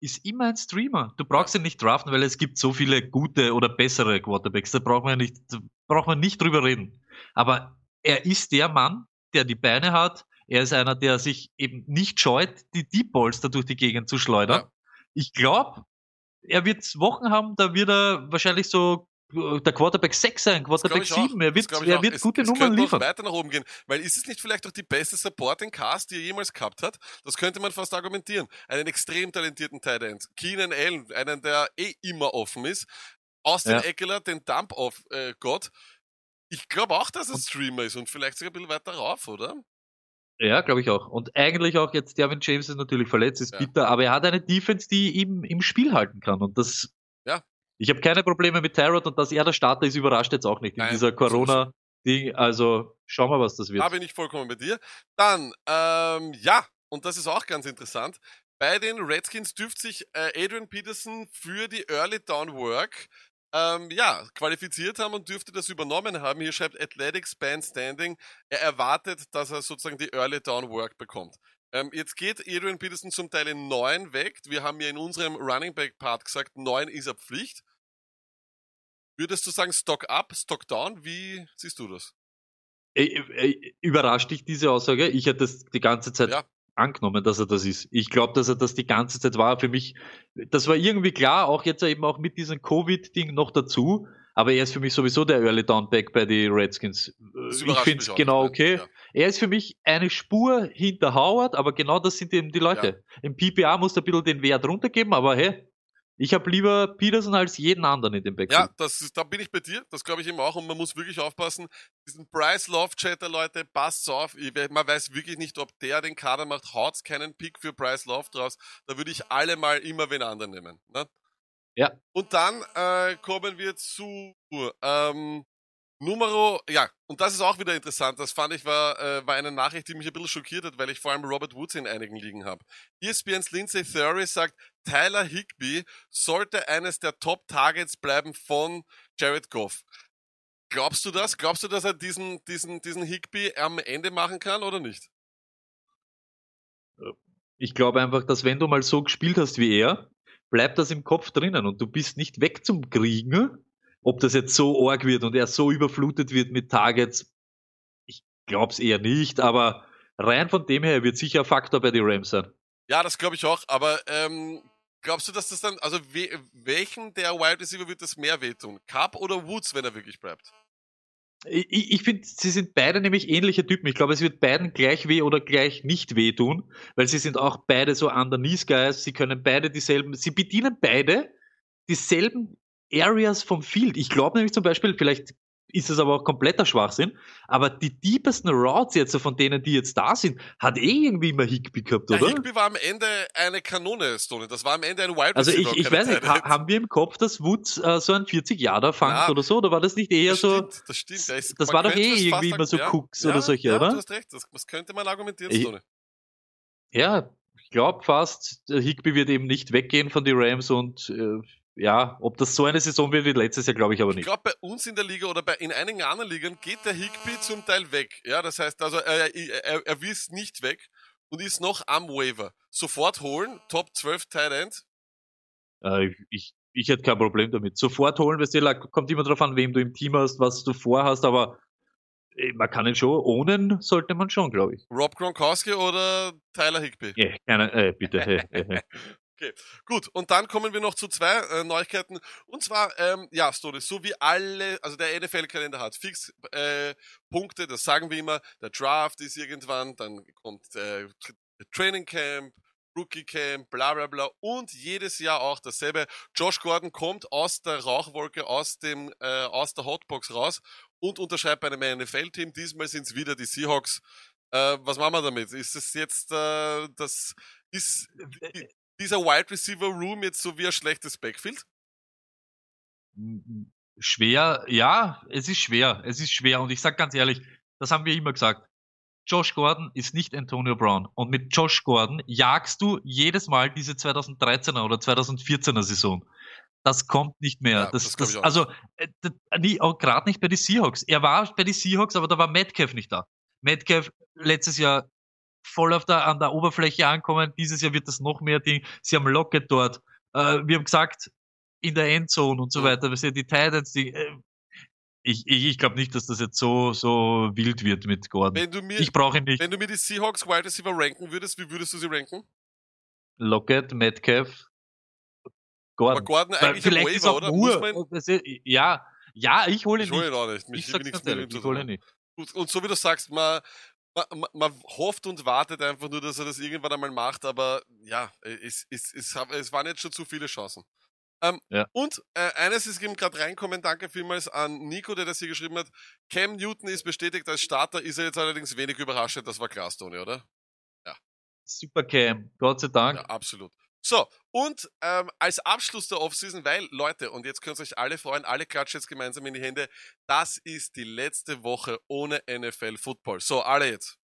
ist immer ein Streamer. Du brauchst ihn nicht draften, weil es gibt so viele gute oder bessere Quarterbacks. Da braucht man nicht, braucht man nicht drüber reden. Aber er ist der Mann, der die Beine hat. Er ist einer, der sich eben nicht scheut, die Deep Balls da durch die Gegend zu schleudern. Ja. Ich glaube, er wird Wochen haben, da wird er wahrscheinlich so der Quarterback 6 sein, Quarterback 7. Er wird, er wird gute es, Nummern es liefern. weiter nach oben gehen, weil ist es nicht vielleicht auch die beste Supporting Cast, die er jemals gehabt hat? Das könnte man fast argumentieren. Einen extrem talentierten Tight End. Keenan Allen, einen, der eh immer offen ist. Austin ja. Eckler, den Dump-Off-Gott. Äh, ich glaube auch, dass er Streamer ist und vielleicht sogar ein bisschen weiter rauf, oder? Ja, glaube ich auch. Und eigentlich auch jetzt, Derwin James ist natürlich verletzt, ist ja. bitter, aber er hat eine Defense, die ihm im Spiel halten kann. Und das. Ich habe keine Probleme mit Tyrod und dass er der Starter ist, überrascht jetzt auch nicht in Nein, dieser Corona-Ding. Also schauen wir, was das wird. Da bin ich vollkommen bei dir. Dann, ähm, ja, und das ist auch ganz interessant. Bei den Redskins dürfte sich äh, Adrian Peterson für die Early Down Work ähm, ja, qualifiziert haben und dürfte das übernommen haben. Hier schreibt Athletics Band Standing, er erwartet, dass er sozusagen die Early Down Work bekommt. Ähm, jetzt geht Adrian Peterson zum Teil in 9 weg. Wir haben ja in unserem Running Back Part gesagt, 9 ist er Pflicht. Würdest du sagen, Stock up, Stock down? Wie siehst du das? Überrascht dich diese Aussage? Ich hätte das die ganze Zeit ja. angenommen, dass er das ist. Ich glaube, dass er das die ganze Zeit war. Für mich, das war irgendwie klar, auch jetzt eben auch mit diesem Covid-Ding noch dazu. Aber er ist für mich sowieso der Early Downback bei den Redskins. Ich finde es genau okay. Ja. Er ist für mich eine Spur hinter Howard, aber genau das sind eben die Leute. Ja. Im PPA muss er ein bisschen den Wert runtergeben, aber hey, Ich habe lieber Peterson als jeden anderen in dem Backfield. Ja, das ist, da bin ich bei dir. Das glaube ich eben auch. Und man muss wirklich aufpassen. Diesen Bryce Love Chatter, Leute, passt auf. Man weiß wirklich nicht, ob der den Kader macht. Haut's keinen Pick für Bryce Love draus. Da würde ich alle mal immer wen anderen nehmen. Ne? Ja. Und dann äh, kommen wir zu ähm, Numero, ja, und das ist auch wieder interessant. Das fand ich war, äh, war eine Nachricht, die mich ein bisschen schockiert hat, weil ich vor allem Robert Woods in einigen Ligen habe. ESPNs Lindsay Theory sagt, Tyler Higby sollte eines der Top-Targets bleiben von Jared Goff. Glaubst du das? Glaubst du, dass er diesen, diesen, diesen Higby am Ende machen kann oder nicht? Ich glaube einfach, dass wenn du mal so gespielt hast wie er, bleibt das im Kopf drinnen und du bist nicht weg zum Kriegen ob das jetzt so arg wird und er so überflutet wird mit Targets, ich glaube es eher nicht, aber rein von dem her wird sicher ein Faktor bei den Rams sein. Ja, das glaube ich auch, aber ähm, glaubst du, dass das dann, also we welchen der Wild Receiver wird das mehr wehtun? Cup oder Woods, wenn er wirklich bleibt? Ich, ich finde, sie sind beide nämlich ähnliche Typen. Ich glaube, es wird beiden gleich weh oder gleich nicht wehtun, weil sie sind auch beide so underneath Guys. Sie können beide dieselben, sie bedienen beide dieselben Areas vom Field. Ich glaube nämlich zum Beispiel, vielleicht ist es aber auch kompletter Schwachsinn, aber die deepesten Routes jetzt von denen, die jetzt da sind, hat eh irgendwie immer Higby gehabt, oder? Ja, Higby war am Ende eine Kanone, Stone. Das war am Ende ein Wild Also ich, ich weiß nicht, ha haben wir im Kopf, dass Woods äh, so ein 40 Jahre fangt ja, oder so, oder war das nicht eher das so? Stimmt, das stimmt. Das, das war doch eh irgendwie immer so ja, Cooks ja, oder solche, ja, oder? du hast recht, das, das könnte man argumentieren, ich, Stone. Ja, ich glaube fast, Higby wird eben nicht weggehen von den Rams und äh, ja, ob das so eine Saison wird wie letztes Jahr, glaube ich aber nicht. Ich glaube, bei uns in der Liga oder bei, in einigen anderen Ligen geht der Higby zum Teil weg. Ja, das heißt also, er, er, er ist nicht weg und ist noch am Waiver. Sofort holen, Top 12 Tight End. Äh, ich, ich hätte kein Problem damit. Sofort holen, weißt du, kommt immer darauf an, wem du im Team hast, was du vorhast, aber äh, man kann ihn schon, ohnen sollte man schon, glaube ich. Rob Gronkowski oder Tyler Higby? Ja, keine, äh, bitte. Okay, gut. Und dann kommen wir noch zu zwei äh, Neuigkeiten. Und zwar, ähm, ja, Story, so wie alle, also der NFL-Kalender hat fix äh, Punkte, das sagen wir immer. Der Draft ist irgendwann, dann kommt äh, Training Camp, Rookie Camp, bla bla bla. Und jedes Jahr auch dasselbe. Josh Gordon kommt aus der Rauchwolke, aus dem, äh, aus der Hotbox raus und unterschreibt bei einem NFL-Team. Diesmal sind es wieder die Seahawks. Äh, was machen wir damit? Ist es jetzt äh, das ist äh, dieser Wide Receiver Room jetzt so wie ein schlechtes Backfield? Schwer, ja, es ist schwer. Es ist schwer. Und ich sag ganz ehrlich, das haben wir immer gesagt. Josh Gordon ist nicht Antonio Brown. Und mit Josh Gordon jagst du jedes Mal diese 2013er oder 2014er Saison. Das kommt nicht mehr. Ja, das, das, das also äh, gerade nicht bei den Seahawks. Er war bei den Seahawks, aber da war Metcalf nicht da. Metcalf letztes Jahr voll auf der, an der Oberfläche ankommen. Dieses Jahr wird das noch mehr Ding. Sie haben Locket dort. Äh, wir haben gesagt, in der Endzone und so weiter. Wir sehen die Titans, die, äh, ich, ich, ich glaube nicht, dass das jetzt so, so wild wird mit Gordon. Wenn du mir, ich brauche ihn nicht. Wenn du mir die Seahawks Wide Receiver ranken würdest, wie würdest du sie ranken? Lockett, Metcalf, Gordon. Aber Gordon eigentlich Vielleicht Waiver, ist auch oder? Nur, ja, ja, ich hole ihn ich nicht. Ich hole ihn auch nicht. Mich, ich, ich hole ihn nicht. Gut, und so wie du sagst, man, man, man, hofft und wartet einfach nur, dass er das irgendwann einmal macht, aber ja, es, es, es, es waren jetzt schon zu viele Chancen. Ähm, ja. Und äh, eines ist eben gerade reinkommen, danke vielmals an Nico, der das hier geschrieben hat. Cam Newton ist bestätigt als Starter, ist er jetzt allerdings wenig überraschend, das war klar, Stone, oder? Ja. Super Cam, Gott sei Dank. Ja, absolut. So, und ähm, als Abschluss der Offseason, weil, Leute, und jetzt könnt ihr euch alle freuen, alle klatschen jetzt gemeinsam in die Hände, das ist die letzte Woche ohne NFL Football. So, alle jetzt.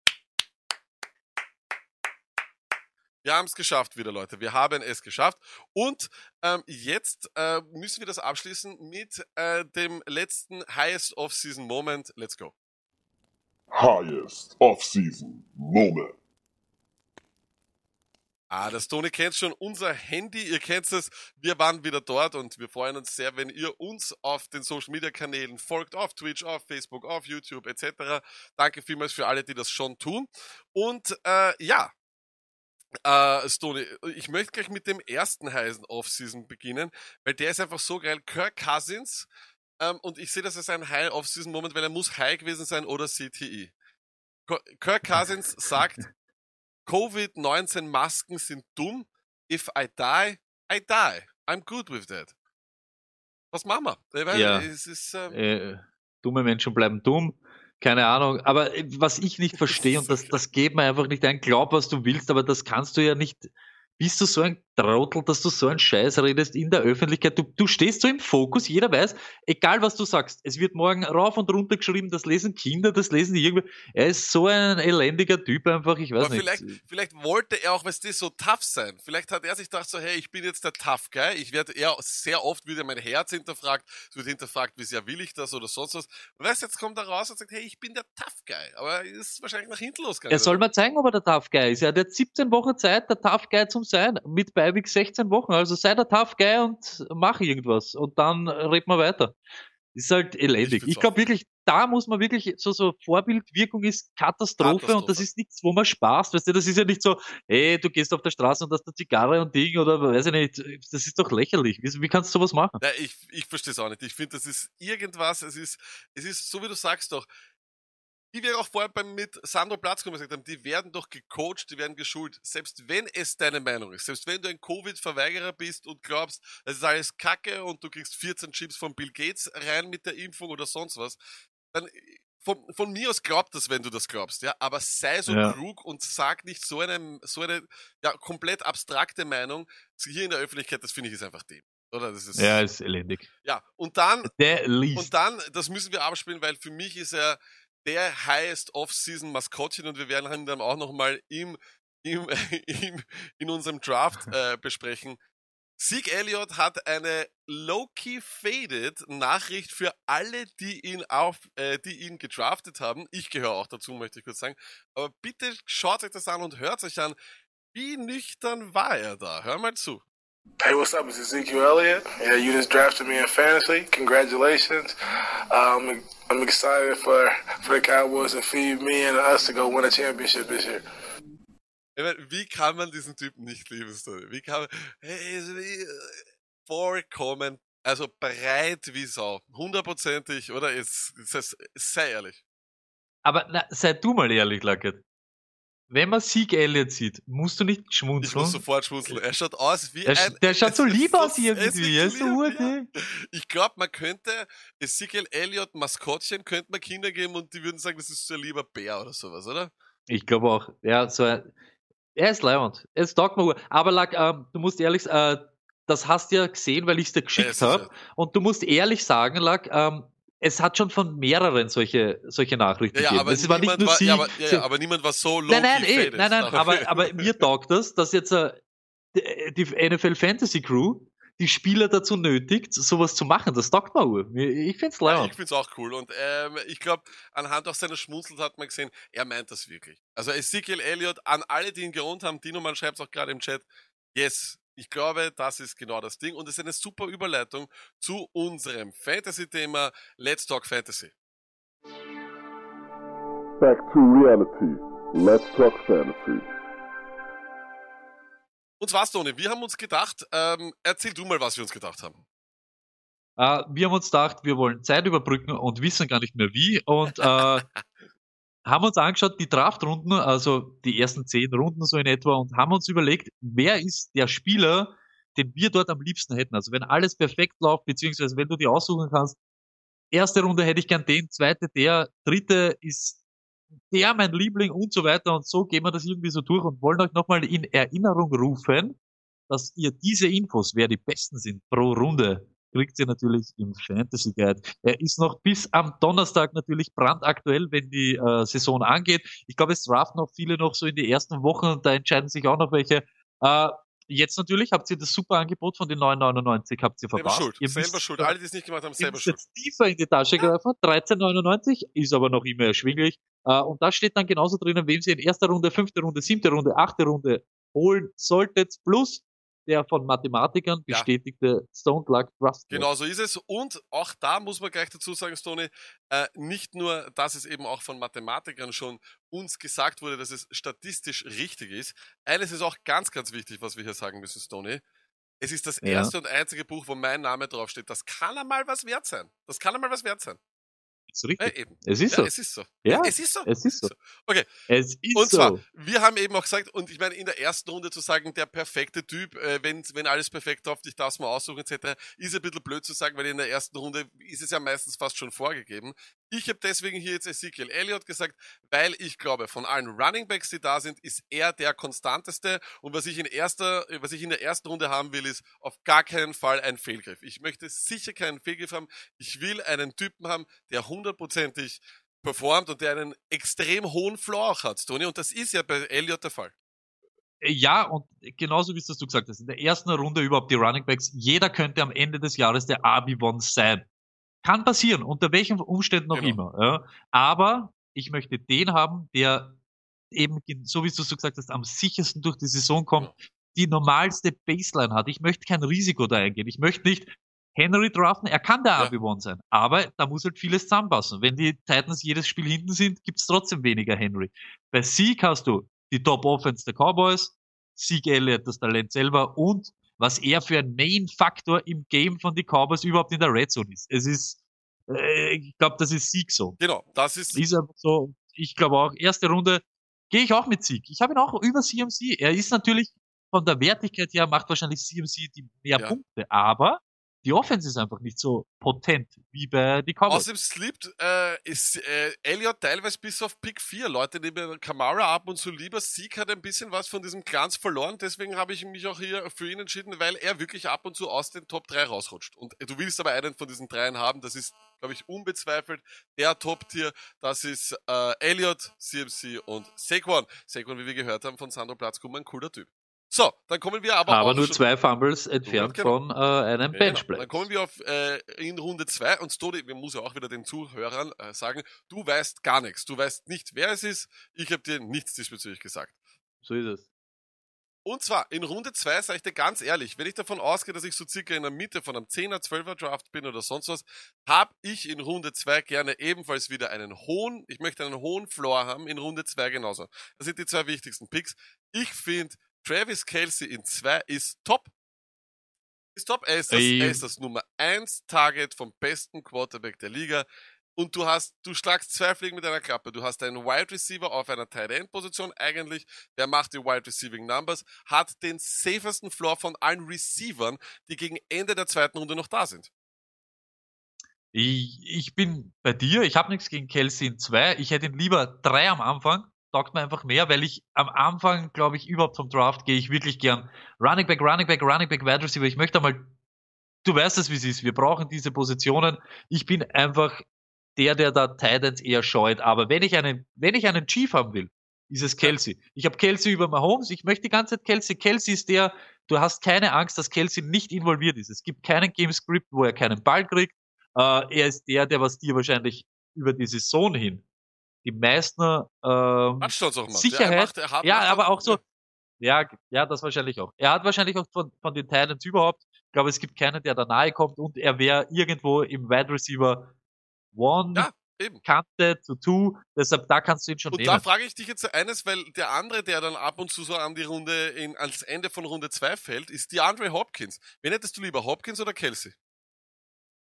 Wir haben es geschafft wieder, Leute. Wir haben es geschafft. Und ähm, jetzt äh, müssen wir das abschließen mit äh, dem letzten Highest Off-Season Moment. Let's go. Highest Off-Season Moment. Ah, das Toni kennt schon unser Handy, ihr kennt es. Wir waren wieder dort und wir freuen uns sehr, wenn ihr uns auf den Social Media Kanälen folgt, auf Twitch, auf Facebook, auf YouTube etc. Danke vielmals für alle, die das schon tun. Und äh, ja, äh, Stony, ich möchte gleich mit dem ersten heißen Offseason beginnen, weil der ist einfach so geil. Kirk Cousins, ähm, und ich sehe das als ein High Offseason Moment, weil er muss High gewesen sein oder CTE. Kirk Cousins sagt, Covid-19-Masken sind dumm. If I die, I die. I'm good with that. Was machen wir? Weil Ja. ist, ähm, Äh, dumme Menschen bleiben dumm. Keine Ahnung. Aber äh, was ich nicht verstehe, und das, das geht mir einfach nicht ein, glaub, was du willst, aber das kannst du ja nicht. Bist du so ein Trottel, dass du so einen Scheiß redest in der Öffentlichkeit? Du, du stehst so im Fokus, jeder weiß, egal was du sagst, es wird morgen rauf und runter geschrieben, das lesen Kinder, das lesen die irgendwie. Er ist so ein elendiger Typ einfach, ich weiß Aber nicht. vielleicht, vielleicht wollte er auch, weißt du, so tough sein. Vielleicht hat er sich gedacht, so, hey, ich bin jetzt der Tough Guy. Ich werde eher sehr oft wieder mein Herz hinterfragt. Es wird hinterfragt, wie sehr will ich das oder sonst was. Und weißt du, jetzt kommt er raus und sagt, hey, ich bin der Tough Guy. Aber ist wahrscheinlich nach hinten losgegangen. Er soll mal zeigen, ob er der Tough Guy ist. Er hat jetzt 17 Wochen Zeit, der Tough Guy zum sein. Mit Beibig 16 Wochen. Also sei der Tough Guy und mach irgendwas. Und dann reden wir weiter. Ist halt elendig. Ich Ich, glaube wirklich, da muss man wirklich, so, so Vorbildwirkung ist Katastrophe, und das Katastrophe. ist nichts, wo man spaßt. Weißt du, das ist ja nicht so, hey, du gehst auf der Straße und hast eine Zigarre und Ding oder weiß ich nicht. Das ist doch lächerlich. Wie, wie kannst du sowas machen? Ja, ich, ich verstehe es auch nicht. Ich finde, das ist irgendwas, es ist, es ist so wie du sagst doch, wie wir auch vorher beim, mit Sandro Platzkummer gesagt haben, die werden doch gecoacht, die werden geschult. Selbst wenn es deine Meinung ist, selbst wenn du ein Covid-Verweigerer bist und glaubst, es ist alles Kacke und du kriegst 14 Chips von Bill Gates rein mit der Impfung oder sonst was, dann von, von mir aus glaubt das, wenn du das glaubst, ja, aber sei so Ja. klug und sag nicht so eine, so eine, ja, komplett abstrakte Meinung hier in der Öffentlichkeit, das finde ich ist einfach dem. Oder? Das ist, Ja, ist elendig. ja, und dann, und dann, das müssen wir abspielen, weil für mich ist er der highest Off-Season Maskottchen und wir werden ihn dann auch nochmal im, im, im, in unserem Draft äh, besprechen. Zeke Elliott hat eine low-key faded Nachricht für alle, die ihn auf, äh, die ihn gedraftet haben. Ich gehöre auch dazu, möchte ich kurz sagen. Aber bitte schaut euch das an und hört euch an. Wie nüchtern war er da? Hör mal zu. Hey, what's up? It's Ezekiel Elliott. Yeah, you just drafted me in fantasy. Congratulations. Um, I'm excited for, for the Cowboys to feed me and us to go win a championship this year. Wie kann man diesen Typen nicht lieben, Story? Wie kann man, hey, ist wie, äh, vollkommen, also breit wie Sau. Hundertprozentig, oder? Ist, ist das, sei ehrlich. Aber na, sei du mal ehrlich, Lackett. Wenn man Sieg Elliott sieht, musst du nicht Ich schmunzeln. muss sofort schmunzeln. Er schaut aus wie der, ein. der schaut so ist lieb aus ist irgendwie. Er ist so lieb, ja. Ich glaube, man könnte Ezekiel Elliott Maskottchen, könnte man Kinder geben und die würden sagen, das ist so ein lieber Bär oder sowas, oder? Ich glaube auch. Ja, so ein, er ist leibend. Es taugt mir. Aber Lack, ähm, du musst ehrlich äh, das hast du ja gesehen, weil ich es dir geschickt es ist habe. ja- Und du musst ehrlich sagen, Lack, ähm, es hat schon von mehreren solche, solche Nachrichten Ja, ja, gegeben. aber, es war nicht niemand nur war, sie. ja, aber, ja, sie- ja, aber niemand war so low nein, nein, eh, nein, nein, aber, aber mir taugt das, dass jetzt äh, die, die NFL Fantasy Crew die Spieler dazu nötigt, sowas zu machen. Das taugt mir. Ich find's Ja, leibend. ich find's auch cool. Und ähm, ich glaube, anhand auch seiner Schmunzels hat man gesehen, er meint das wirklich. Also Ezekiel Elliott, an alle, die ihn geohnt haben, Dino, man schreibt auch gerade im Chat, yes, ich glaube, das ist genau das Ding. Und es ist eine super Überleitung zu unserem Fantasy-Thema Let's Talk Fantasy. Back to reality. Let's talk fantasy. Und zwar, Tony, wir haben uns gedacht, ähm, erzähl du mal, was wir uns gedacht haben. Äh, wir haben uns gedacht, wir wollen Zeit überbrücken und wissen gar nicht mehr wie. Und äh, haben uns angeschaut, die Draftrunden, also die ersten zehn Runden so in etwa, und haben uns überlegt, wer ist der Spieler, den wir dort am liebsten hätten. Also wenn alles perfekt läuft, beziehungsweise wenn du die aussuchen kannst, erste Runde hätte ich gern den, zweite der, dritte ist der mein Liebling und so weiter. Und so gehen wir das irgendwie so durch und wollen euch nochmal in Erinnerung rufen, dass ihr diese Infos, wer die Besten sind pro Runde, kriegt ihr natürlich im Fantasy Guide. Er ist noch bis am Donnerstag natürlich brandaktuell, wenn die äh, Saison angeht. Ich glaube, es draften auch viele noch so in die ersten Wochen und da entscheiden sich auch noch welche. Äh, jetzt natürlich habt ihr das super Angebot von den 9,99 habt ihr Selber verpasst. schuld. Ihr Selber müsst- schuld. Alle, die es nicht gemacht haben, selber schuld. jetzt tiefer in die Tasche greifen. 13,99 ist aber noch immer erschwinglich. Äh, und da steht dann genauso drinnen, wem Sie in erster Runde, fünfte Runde, siebte Runde, achte Runde holen solltet, plus der von Mathematikern Ja. bestätigte Stone Luck Trust. Genau so ist es. Und auch da muss man gleich dazu sagen, Stoney, äh, nicht nur, dass es eben auch von Mathematikern schon uns gesagt wurde, dass es statistisch richtig ist. Eines ist auch ganz, ganz wichtig, was wir hier sagen müssen, Stoney. Es ist das Ja. erste und einzige Buch, wo mein Name draufsteht. Das kann einmal was wert sein. Das kann einmal was wert sein. Ist richtig. Ja. Es ist Ja, so. es ist so. Ja, es ist so. es ist so. Okay. Es ist Und so. zwar, wir haben eben auch gesagt, und ich meine, in der ersten Runde zu sagen, der perfekte Typ, äh, wenn, wenn alles perfekt läuft, ich darf es mal aussuchen, etc., ist ein bisschen blöd zu sagen, weil in der ersten Runde ist es ja meistens fast schon vorgegeben. Ich habe deswegen hier jetzt Ezekiel Elliott gesagt, weil ich glaube, von allen Running Backs, die da sind, ist er der konstanteste. Und was ich in erster, was ich in der ersten Runde haben will, ist auf gar keinen Fall ein Fehlgriff. Ich möchte sicher keinen Fehlgriff haben. Ich will einen Typen haben, der hundertprozentig performt und der einen extrem hohen Floor auch hat, Tony. Und das ist ja bei Elliott der Fall. Ja, und genauso wie es das du gesagt hast, in der ersten Runde überhaupt die Running Backs, jeder könnte am Ende des Jahres der RB1 sein. Kann passieren, unter welchen Umständen auch Genau. immer. Ja. Aber ich möchte den haben, der eben, so wie du so gesagt hast, am sichersten durch die Saison kommt, Ja. die normalste Baseline hat. Ich möchte kein Risiko da eingehen. Ich möchte nicht Henry draften, er kann der Ja. RB1 sein, aber da muss halt vieles zusammenpassen. Wenn die Titans jedes Spiel hinten sind, gibt's trotzdem weniger Henry. Bei Sieg hast du die Top Offense der Cowboys, Sieg Elliott das Talent selber und was er für ein Main-Faktor im Game von den Cowboys überhaupt in der Red Zone ist. Es ist, äh, ich glaube, das ist Sieg so. Genau, das ist, Ist einfach so. Ich glaube auch, erste Runde gehe ich auch mit Sieg. Ich habe ihn auch über CMC. Er ist natürlich von der Wertigkeit her, macht wahrscheinlich CMC die mehr Ja. Punkte, aber die Offense ist einfach nicht so potent wie bei die Cowboys. Außerdem slippt äh, ist äh, Elliott teilweise bis auf Pick 4. Leute nehmen Kamara ab und so lieber. Sieg hat ein bisschen was von diesem Glanz verloren. Deswegen habe ich mich auch hier für ihn entschieden, weil er wirklich ab und zu aus den Top 3 rausrutscht. Und du willst aber einen von diesen dreien haben. Das ist, glaube ich, unbezweifelt der Top-Tier. Das ist äh, Elliott, CMC und Saquon. Saquon, wie wir gehört haben, von Sandro Platzkummer, ein cooler Typ. So, dann kommen wir aber, aber nur zwei Fumbles entfernt genau. von äh, einem Ja, Benchplay. Genau. Dann kommen wir auf äh, in Runde 2 und Stodi, wir muss ja auch wieder den Zuhörern äh, sagen, du weißt gar nichts. Du weißt nicht, wer es ist. Ich habe dir nichts diesbezüglich gesagt. So ist es. Und zwar in Runde 2 sage ich dir ganz ehrlich, wenn ich davon ausgehe, dass ich so circa in der Mitte von einem 10er, 12er Draft bin oder sonst was, habe ich in Runde 2 gerne ebenfalls wieder einen hohen, ich möchte einen hohen Floor haben, in Runde 2 genauso. Das sind die zwei wichtigsten Picks. Ich finde, Travis Kelsey in 2 ist top. Ist top. Er ist das, Ey. er ist das Nummer 1 Target vom besten Quarterback der Liga. Und du hast, du schlagst zwei Fliegen mit einer Klappe. Du hast einen Wide Receiver auf einer Tight End Position eigentlich. Der macht die Wide Receiving Numbers, hat den safesten Floor von allen Receivern, die gegen Ende der zweiten Runde noch da sind. Ich, ich bin bei dir. Ich habe nichts gegen Kelsey in zwei. Ich hätte ihn lieber drei am Anfang. Taugt mir einfach mehr, weil ich am Anfang, glaube ich, überhaupt vom Draft gehe ich wirklich gern Running Back, Running Back, Running Back, Wide Receiver. Ich möchte einmal, du weißt es, wie es ist. Wir brauchen diese Positionen. Ich bin einfach der, der da Titans eher scheut. Aber wenn ich einen, wenn ich einen Chief haben will, ist es Kelsey. Ich habe Kelsey über Mahomes. Ich möchte die ganze Zeit Kelsey. Kelsey ist der, du hast keine Angst, dass Kelsey nicht involviert ist. Es gibt keinen Game Script, wo er keinen Ball kriegt. Äh, er ist der, der was dir wahrscheinlich über die Saison hin die meisten ähm. Sicherheit. Er macht, ja, aber auch so, ja, ja, das wahrscheinlich auch. Er hat wahrscheinlich auch von, von den Titans überhaupt, ich glaube, es gibt keinen, der da nahe kommt und er wäre irgendwo im Wide Receiver One Ja, eben. Kante zu Two, deshalb da kannst du ihn schon Und da nehmen. frage ich dich jetzt eines, weil der andere, der dann ab und zu so an die Runde, in, ans Ende von Runde 2 fällt, ist die Andre Hopkins. Wen hättest du lieber, Hopkins oder Kelsey?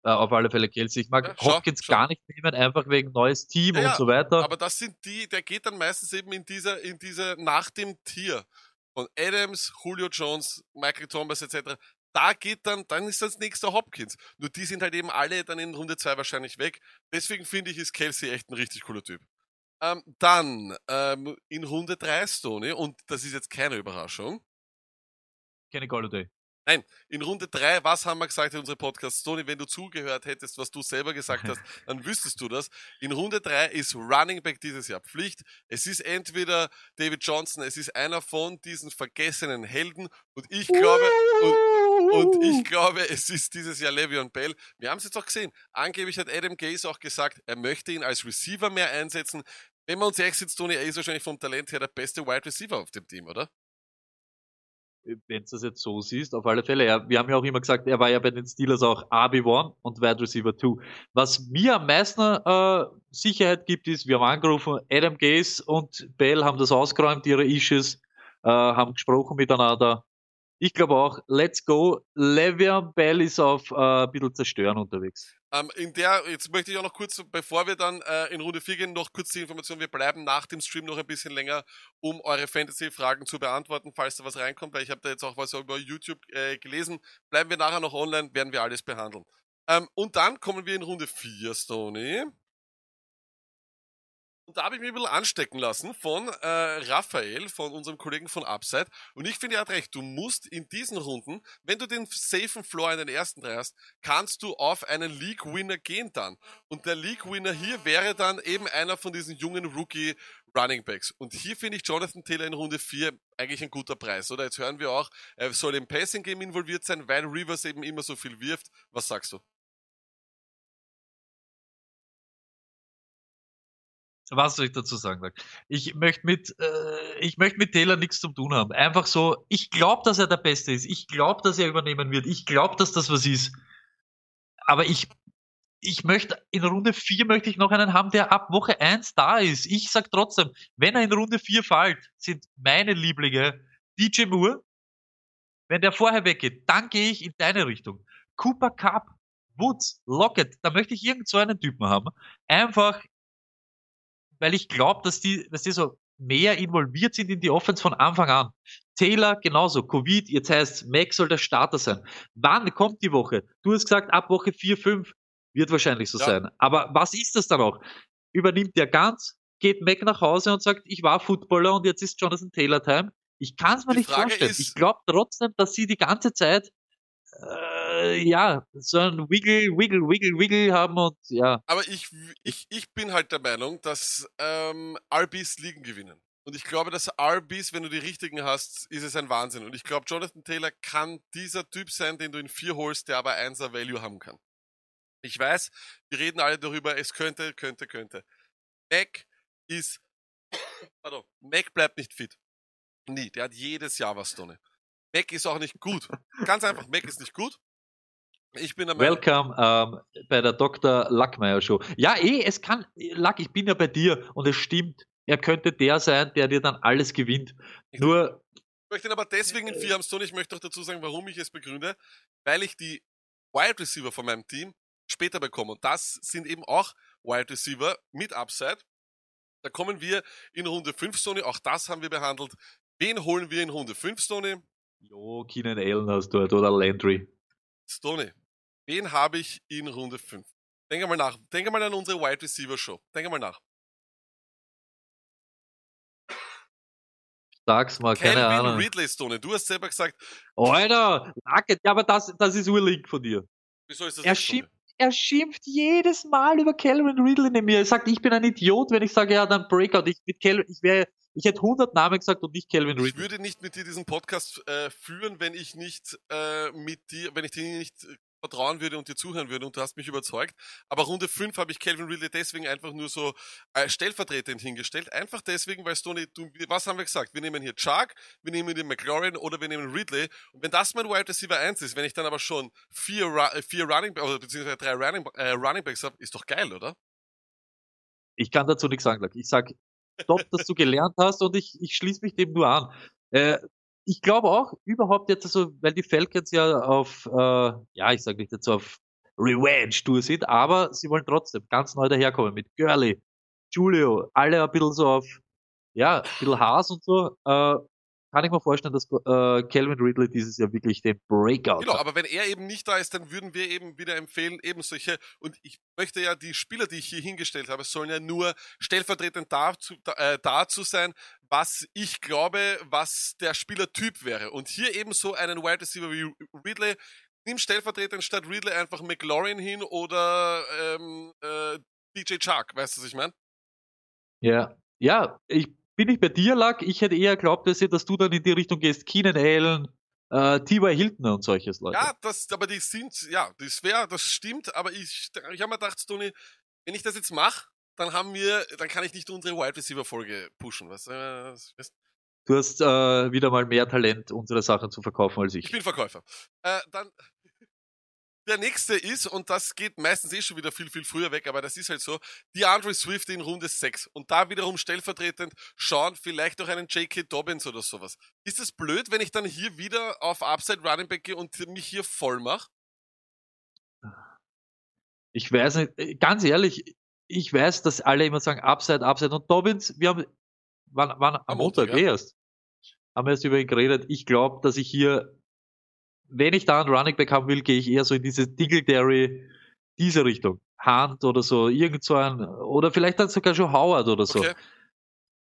Äh, auf alle Fälle Kelsey. Ich mag Ja, schau, Hopkins schau. gar nicht nehmen, einfach wegen neues Team Ja, und so weiter. Aber das sind die, der geht dann meistens eben in dieser, in dieser, nach dem Tier von Adams, Julio Jones, Michael Thomas etc. Da geht dann, dann ist das nächste Hopkins. Nur die sind halt eben alle dann in Runde 2 wahrscheinlich weg. Deswegen finde ich, ist Kelsey echt ein richtig cooler Typ. Ähm, dann ähm, in Runde 3 Stoney, und das ist jetzt keine Überraschung, Kenny Golladay. In Runde 3, was haben wir gesagt in unserem Podcast? Tony, wenn du zugehört hättest, was du selber gesagt hast, dann wüsstest du das. In Runde 3 ist Running Back dieses Jahr Pflicht. Es ist entweder David Johnson, es ist einer von diesen vergessenen Helden und ich glaube, und, und ich glaube, es ist dieses Jahr Le'Veon Bell. Wir haben es jetzt auch gesehen. Angeblich hat Adam Gase auch gesagt, er möchte ihn als Receiver mehr einsetzen. Wenn wir uns ehrlich sind, Tony, er ist wahrscheinlich vom Talent her der beste Wide Receiver auf dem Team, oder? Wenn du das jetzt so siehst, auf alle Fälle. Ja, wir haben ja auch immer gesagt, er war ja bei den Steelers auch RB1 und Wide Receiver 2. Was mir am meisten äh, Sicherheit gibt, ist, wir haben angerufen, Adam Gase und Bell haben das ausgeräumt, ihre Issues, äh, haben gesprochen miteinander. Ich glaube auch, let's go. Le'Veon Bell ist auf äh, ein bisschen zerstören unterwegs. Ähm, in der, jetzt möchte ich auch noch kurz, bevor wir dann äh, in Runde 4 gehen, noch kurz die Information. Wir bleiben nach dem Stream noch ein bisschen länger, um eure Fantasy-Fragen zu beantworten, falls da was reinkommt, weil ich habe da jetzt auch was über YouTube äh, gelesen. Bleiben wir nachher noch online, werden wir alles behandeln. Ähm, und dann kommen wir in Runde 4, Stony. Und da habe ich mich ein bisschen anstecken lassen von äh, Raphael, von unserem Kollegen von Upside. Und ich finde, er hat recht. Du musst in diesen Runden, wenn du den safen Floor in den ersten drei hast, kannst du auf einen League-Winner gehen dann. Und der League-Winner hier wäre dann eben einer von diesen jungen Rookie Running Backs. Und hier finde ich Jonathan Taylor in Runde 4 eigentlich ein guter Preis, oder? Jetzt hören wir auch, er soll im Passing Game involviert sein, weil Rivers eben immer so viel wirft. Was sagst du? Was soll ich dazu sagen? Ich möchte mit, äh, ich möchte mit Taylor nichts zu tun haben. Einfach so, ich glaube, dass er der Beste ist. Ich glaube, dass er übernehmen wird. Ich glaube, dass das was ist. Aber ich, ich möchte, in Runde 4 möchte ich noch einen haben, der ab Woche 1 da ist. Ich sag trotzdem, wenn er in Runde 4 fällt, sind meine Lieblinge DJ Moore. Wenn der vorher weggeht, dann gehe ich in deine Richtung. Cooper Cup, Woods, Lockett, da möchte ich irgend so einen Typen haben. Einfach weil ich glaube, dass die, dass die so mehr involviert sind in die Offense von Anfang an. Taylor genauso, Covid, jetzt heißt Mac soll der Starter sein. Wann kommt die Woche? Du hast gesagt, ab Woche 4, 5 wird wahrscheinlich so ja. sein. Aber was ist das dann auch? Übernimmt der ganz, geht Mac nach Hause und sagt, ich war Footballer und jetzt ist Jonathan Taylor Time. Ich kann es mir die nicht Frage vorstellen. ich glaube trotzdem, dass sie die ganze Zeit äh, ja, so ein Wiggle, Wiggle, Wiggle, Wiggle haben und ja. Aber ich, ich, ich bin halt der Meinung, dass ähm, RBs Ligen gewinnen. Und ich glaube, dass RBs, wenn du die richtigen hast, ist es ein Wahnsinn. Und ich glaube, Jonathan Taylor kann dieser Typ sein, den du in vier holst, der aber 1er Value haben kann. Ich weiß, wir reden alle darüber, es könnte, könnte, könnte. Mac ist, pardon, Mac bleibt nicht fit. Nie. Der hat jedes Jahr was drin. Mac ist auch nicht gut. Ganz einfach, Mac ist nicht gut. Ich bin Welcome ähm, bei der Dr. Lackmeier Show. Ja, eh, es kann, Lack, ich bin ja bei dir und es stimmt. Er könnte der sein, der dir dann alles gewinnt. Ich Nur. Ich möchte ihn aber deswegen in vier haben, Stone. Ich möchte auch dazu sagen, warum ich es begründe. Weil ich die Wild Receiver von meinem Team später bekomme. Und das sind eben auch Wild Receiver mit Upside. Da kommen wir in Runde 5, Sony. Auch das haben wir behandelt. Wen holen wir in Runde 5, Sony? Jo, Keenan Allen hast du dort oder Landry. Stoney, wen habe ich in Runde 5? Denke mal nach. Denke mal an unsere Wide Receiver Show. Denke mal nach. Sag's mal, keine Calvin Ahnung. Ridley, Stone. Du hast selber gesagt. Alter, Nugget, ja, aber das, das ist urlink von dir. Wieso ist das er schimpft, er schimpft jedes Mal über Calvin Ridley in mir. Er sagt, ich bin ein Idiot, wenn ich sage, ja, dann Breakout. Ich, mit Calvin, ich wäre ich hätte 100 Namen gesagt und nicht Calvin Ridley. Ich würde nicht mit dir diesen Podcast äh, führen, wenn ich nicht äh, mit dir, wenn ich dir nicht vertrauen würde und dir zuhören würde und du hast mich überzeugt. Aber Runde 5 habe ich Calvin Ridley deswegen einfach nur so äh, stellvertretend hingestellt. Einfach deswegen, weil Stoney, du, was haben wir gesagt? Wir nehmen hier Chuck, wir nehmen den McLaurin oder wir nehmen Ridley. Und wenn das mein Wide Receiver 1 ist, wenn ich dann aber schon vier, äh, vier Running, oder beziehungsweise drei Running, äh, Running Backs habe, ist doch geil, oder? Ich kann dazu nichts sagen. Ich sag, top, dass du gelernt hast und ich, ich schließe mich dem nur an. Äh, ich glaube auch überhaupt jetzt, also, weil die Falcons ja auf, äh, ja, ich sage nicht jetzt auf Revenge-Tour sind, aber sie wollen trotzdem ganz neu daherkommen mit Gurley, Julio, alle ein bisschen so auf, ja, ein bisschen Haas und so. Äh, kann ich mir vorstellen, dass äh, Calvin Ridley dieses Jahr wirklich den Breakout Genau, hat. aber wenn er eben nicht da ist, dann würden wir eben wieder empfehlen, eben solche, und ich möchte ja die Spieler, die ich hier hingestellt habe, sollen ja nur stellvertretend dazu, äh, dazu sein, was ich glaube, was der Spielertyp wäre. Und hier eben so einen Wide Receiver wie Ridley, nimm stellvertretend statt Ridley einfach McLaurin hin oder ähm, äh, DJ Chuck, weißt du, was ich meine? Ja, ja, ich bin ich bei dir, Lack. Ich hätte eher glaubt, dass, du dann in die Richtung gehst, Keenan Allen, äh, T.Y. Hilton und solches, Leute. Ja, das, aber die sind, ja, das wäre, das stimmt, aber ich, ich habe mir gedacht, Tony, wenn ich das jetzt mache, dann haben wir, dann kann ich nicht unsere Wide Receiver Folge pushen, was, äh, Du hast äh, wieder mal mehr Talent, unsere Sachen zu verkaufen als ich. Ich bin Verkäufer. Äh, dann Der nächste ist, und das geht meistens eh schon wieder viel, viel früher weg, aber das ist halt so, die Andre Swift in Runde 6. Und da wiederum stellvertretend schauen, vielleicht auch einen J.K. Dobbins oder sowas. Ist es blöd, wenn ich dann hier wieder auf Upside Running Back gehe und mich hier voll mache? Ich weiß nicht, äh, ganz ehrlich, ich weiß, dass alle immer sagen Upside, Upside und Dobbins, wir haben, wann, wann, am, am Montag, Montag ja. erst, haben wir erst über ihn geredet. Ich glaube, dass ich hier wenn ich da einen Running Back haben will, gehe ich eher so in diese Dingletary, diese Richtung. Hunt oder so, irgend so ein, oder vielleicht dann sogar schon Howard oder so. Okay.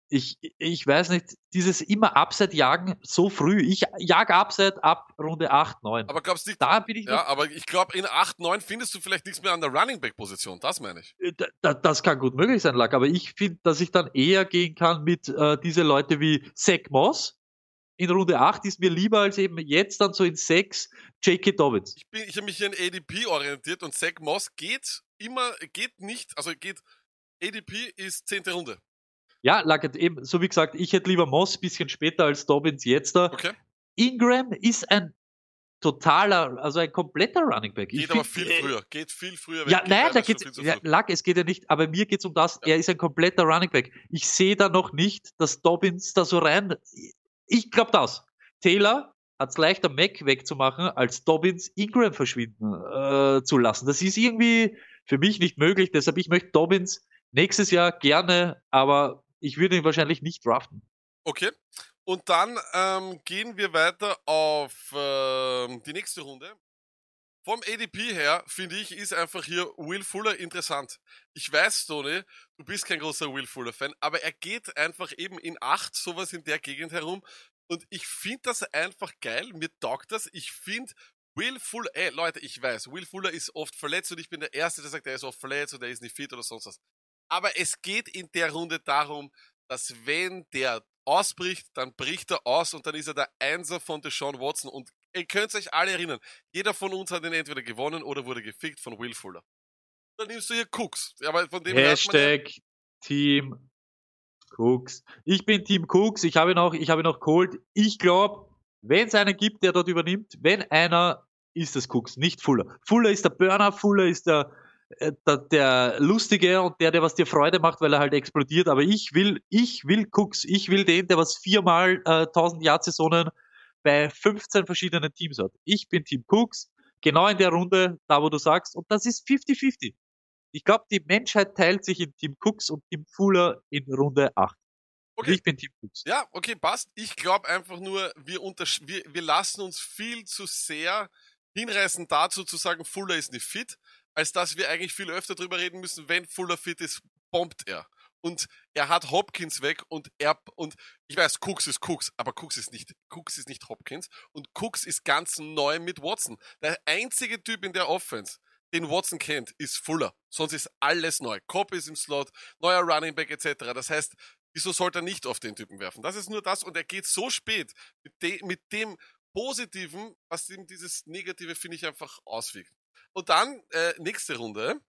Ich, ich weiß nicht, dieses immer Upside jagen so früh. Ich jag Upside ab Runde 8, 9. Aber glaubst du nicht, da bin ich Ja, aber ich glaube, in 8, 9 findest du vielleicht nichts mehr an der Running Back Position. Das meine ich. Äh, da, das kann gut möglich sein, Lack. Aber ich finde, dass ich dann eher gehen kann mit äh, diese Leute wie Zach Moss, in Runde 8 ist mir lieber als eben jetzt dann so in 6 J.K. Dobbins. Ich, ich habe mich hier in ADP orientiert und Zach Moss geht immer, geht nicht, also geht, ADP ist 10. Runde. Ja, Lackett, eben, so wie gesagt, ich hätte lieber Moss ein bisschen später als Dobbins jetzt da. Okay. Ingram ist ein totaler, also ein kompletter Running Back. Geht ich aber find, viel äh, früher, geht viel früher. Ja, nein, da geht's, ja, Lack, es geht ja nicht, aber mir geht's um das, ja. er ist ein kompletter Running Back. Ich sehe da noch nicht, dass Dobbins da so rein, ich glaube das. Taylor hat es leichter, Mac wegzumachen, als Dobbins Ingram verschwinden äh, zu lassen. Das ist irgendwie für mich nicht möglich. Deshalb, ich möchte Dobbins nächstes Jahr gerne, aber ich würde ihn wahrscheinlich nicht draften. Okay. Und dann ähm, gehen wir weiter auf äh, die nächste Runde. Vom ADP her, finde ich, ist einfach hier Will Fuller interessant. Ich weiß, Tony, du bist kein großer Will Fuller-Fan, aber er geht einfach eben in acht, sowas in der Gegend herum. Und ich finde das einfach geil. Mir taugt das. Ich finde Will Fuller, ey Leute, ich weiß, Will Fuller ist oft verletzt und ich bin der Erste, der sagt, er ist oft verletzt oder er ist nicht fit oder sonst was. Aber es geht in der Runde darum, dass wenn der ausbricht, dann bricht er aus und dann ist er der Einser von Deshaun Watson. Und ihr könnt euch alle erinnern, jeder von uns hat ihn entweder gewonnen oder wurde gefickt von Will Fuller. Dann nimmst du hier Cooks. Aber von dem Hashtag ja Team Cooks. Ich bin Team Cooks. Ich habe noch, ich habe noch geholt. Ich glaube, wenn es einen gibt, der dort übernimmt, wenn einer, ist es Cooks, nicht Fuller. Fuller ist der Burner, Fuller ist der, äh, der, der Lustige und der, der was dir Freude macht, weil er halt explodiert. Aber ich will, ich will Cooks. Ich will den, der was viermal äh, 1000 Jahr Saisonen bei 15 verschiedenen Teams hat. Ich bin Team Cooks, genau in der Runde, da wo du sagst, und das ist 50-50. Ich glaube, die Menschheit teilt sich in Team Cooks und Team Fuller in Runde 8. Okay. Ich bin Team Cooks. Ja, okay, passt. Ich glaube einfach nur, wir, wir, wir lassen uns viel zu sehr hinreißen dazu zu sagen, Fuller ist nicht fit, als dass wir eigentlich viel öfter darüber reden müssen, wenn Fuller fit ist, bombt er und er hat Hopkins weg und er und ich weiß, Cooks ist Cooks, aber Cooks ist nicht Cooks ist nicht Hopkins und Cooks ist ganz neu mit Watson. Der einzige Typ in der Offense, den Watson kennt, ist Fuller. Sonst ist alles neu. Cobb ist im Slot, neuer Running Back etc. Das heißt, wieso sollte er nicht auf den Typen werfen? Das ist nur das und er geht so spät mit, de, mit dem Positiven, was ihm dieses Negative finde ich einfach auswiegt. Und dann äh, nächste Runde.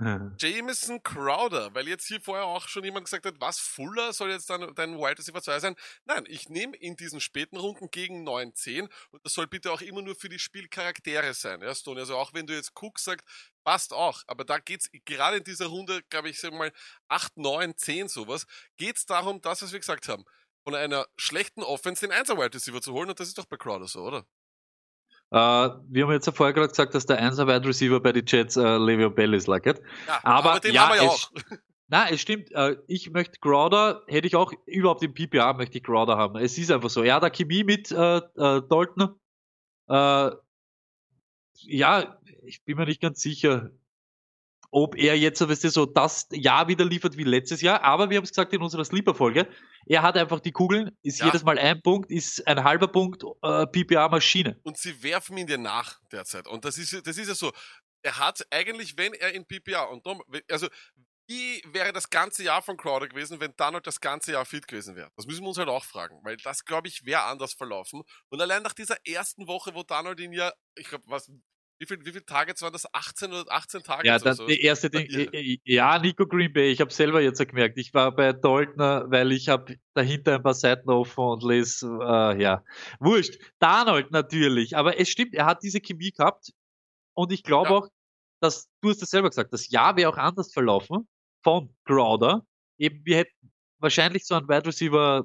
Jameson Crowder, weil jetzt hier vorher auch schon jemand gesagt hat, was, Fuller soll jetzt dann dein Wide Receiver 2 sein? Nein, ich nehme in diesen späten Runden gegen 9, 10 und das soll bitte auch immer nur für die Spielcharaktere sein, ja, Stone. Also auch wenn du jetzt Cook sagst, passt auch, aber da geht's gerade in dieser Runde, glaube ich, sag mal 8, 9, 10 sowas, geht's darum, das, was wir gesagt haben, von einer schlechten Offense den 1er Wide Receiver zu holen und das ist doch bei Crowder so, oder? Uh, wir haben jetzt ja vorher gerade gesagt, dass der 1 Wide Receiver bei den Jets uh, Le'Veon Bell ist, Lackett. Ja, aber, aber den ja, haben wir ja auch. Na, es stimmt. Uh, ich möchte Crowder, hätte ich auch überhaupt im PPA möchte ich Crowder haben. Es ist einfach so. Er hat Chemie mit uh, uh, Dalton. Ja, ich bin mir nicht ganz sicher ob er jetzt, weißt du, so das Jahr wieder liefert wie letztes Jahr. Aber wir haben es gesagt in unserer Sleeper-Folge, er hat einfach die Kugeln, ist ja. jedes Mal ein Punkt, ist ein halber Punkt äh, PPA-Maschine. Und sie werfen ihn dir nach derzeit. Und das ist, das ist ja so. Er hat eigentlich, wenn er in PPA und also wie wäre das ganze Jahr von Crowder gewesen, wenn Donald das ganze Jahr fit gewesen wäre? Das müssen wir uns halt auch fragen, weil das, glaube ich, wäre anders verlaufen. Und allein nach dieser ersten Woche, wo Donald ihn ja, ich glaube, was wie viele wie viel Targets waren das? 18 oder 18 Targets? Ja, das so? die erste Ding, ja, Nico Green Bay, ich habe selber jetzt gemerkt, ich war bei Dalton, weil ich habe dahinter ein paar Seiten offen und lese, äh, ja, wurscht. Darnold natürlich, aber es stimmt, er hat diese Chemie gehabt und ich glaube Ja. auch, dass, du hast es selber gesagt, das Jahr wäre auch anders verlaufen von Crowder. Eben, wir hätten wahrscheinlich so ein Wide Receiver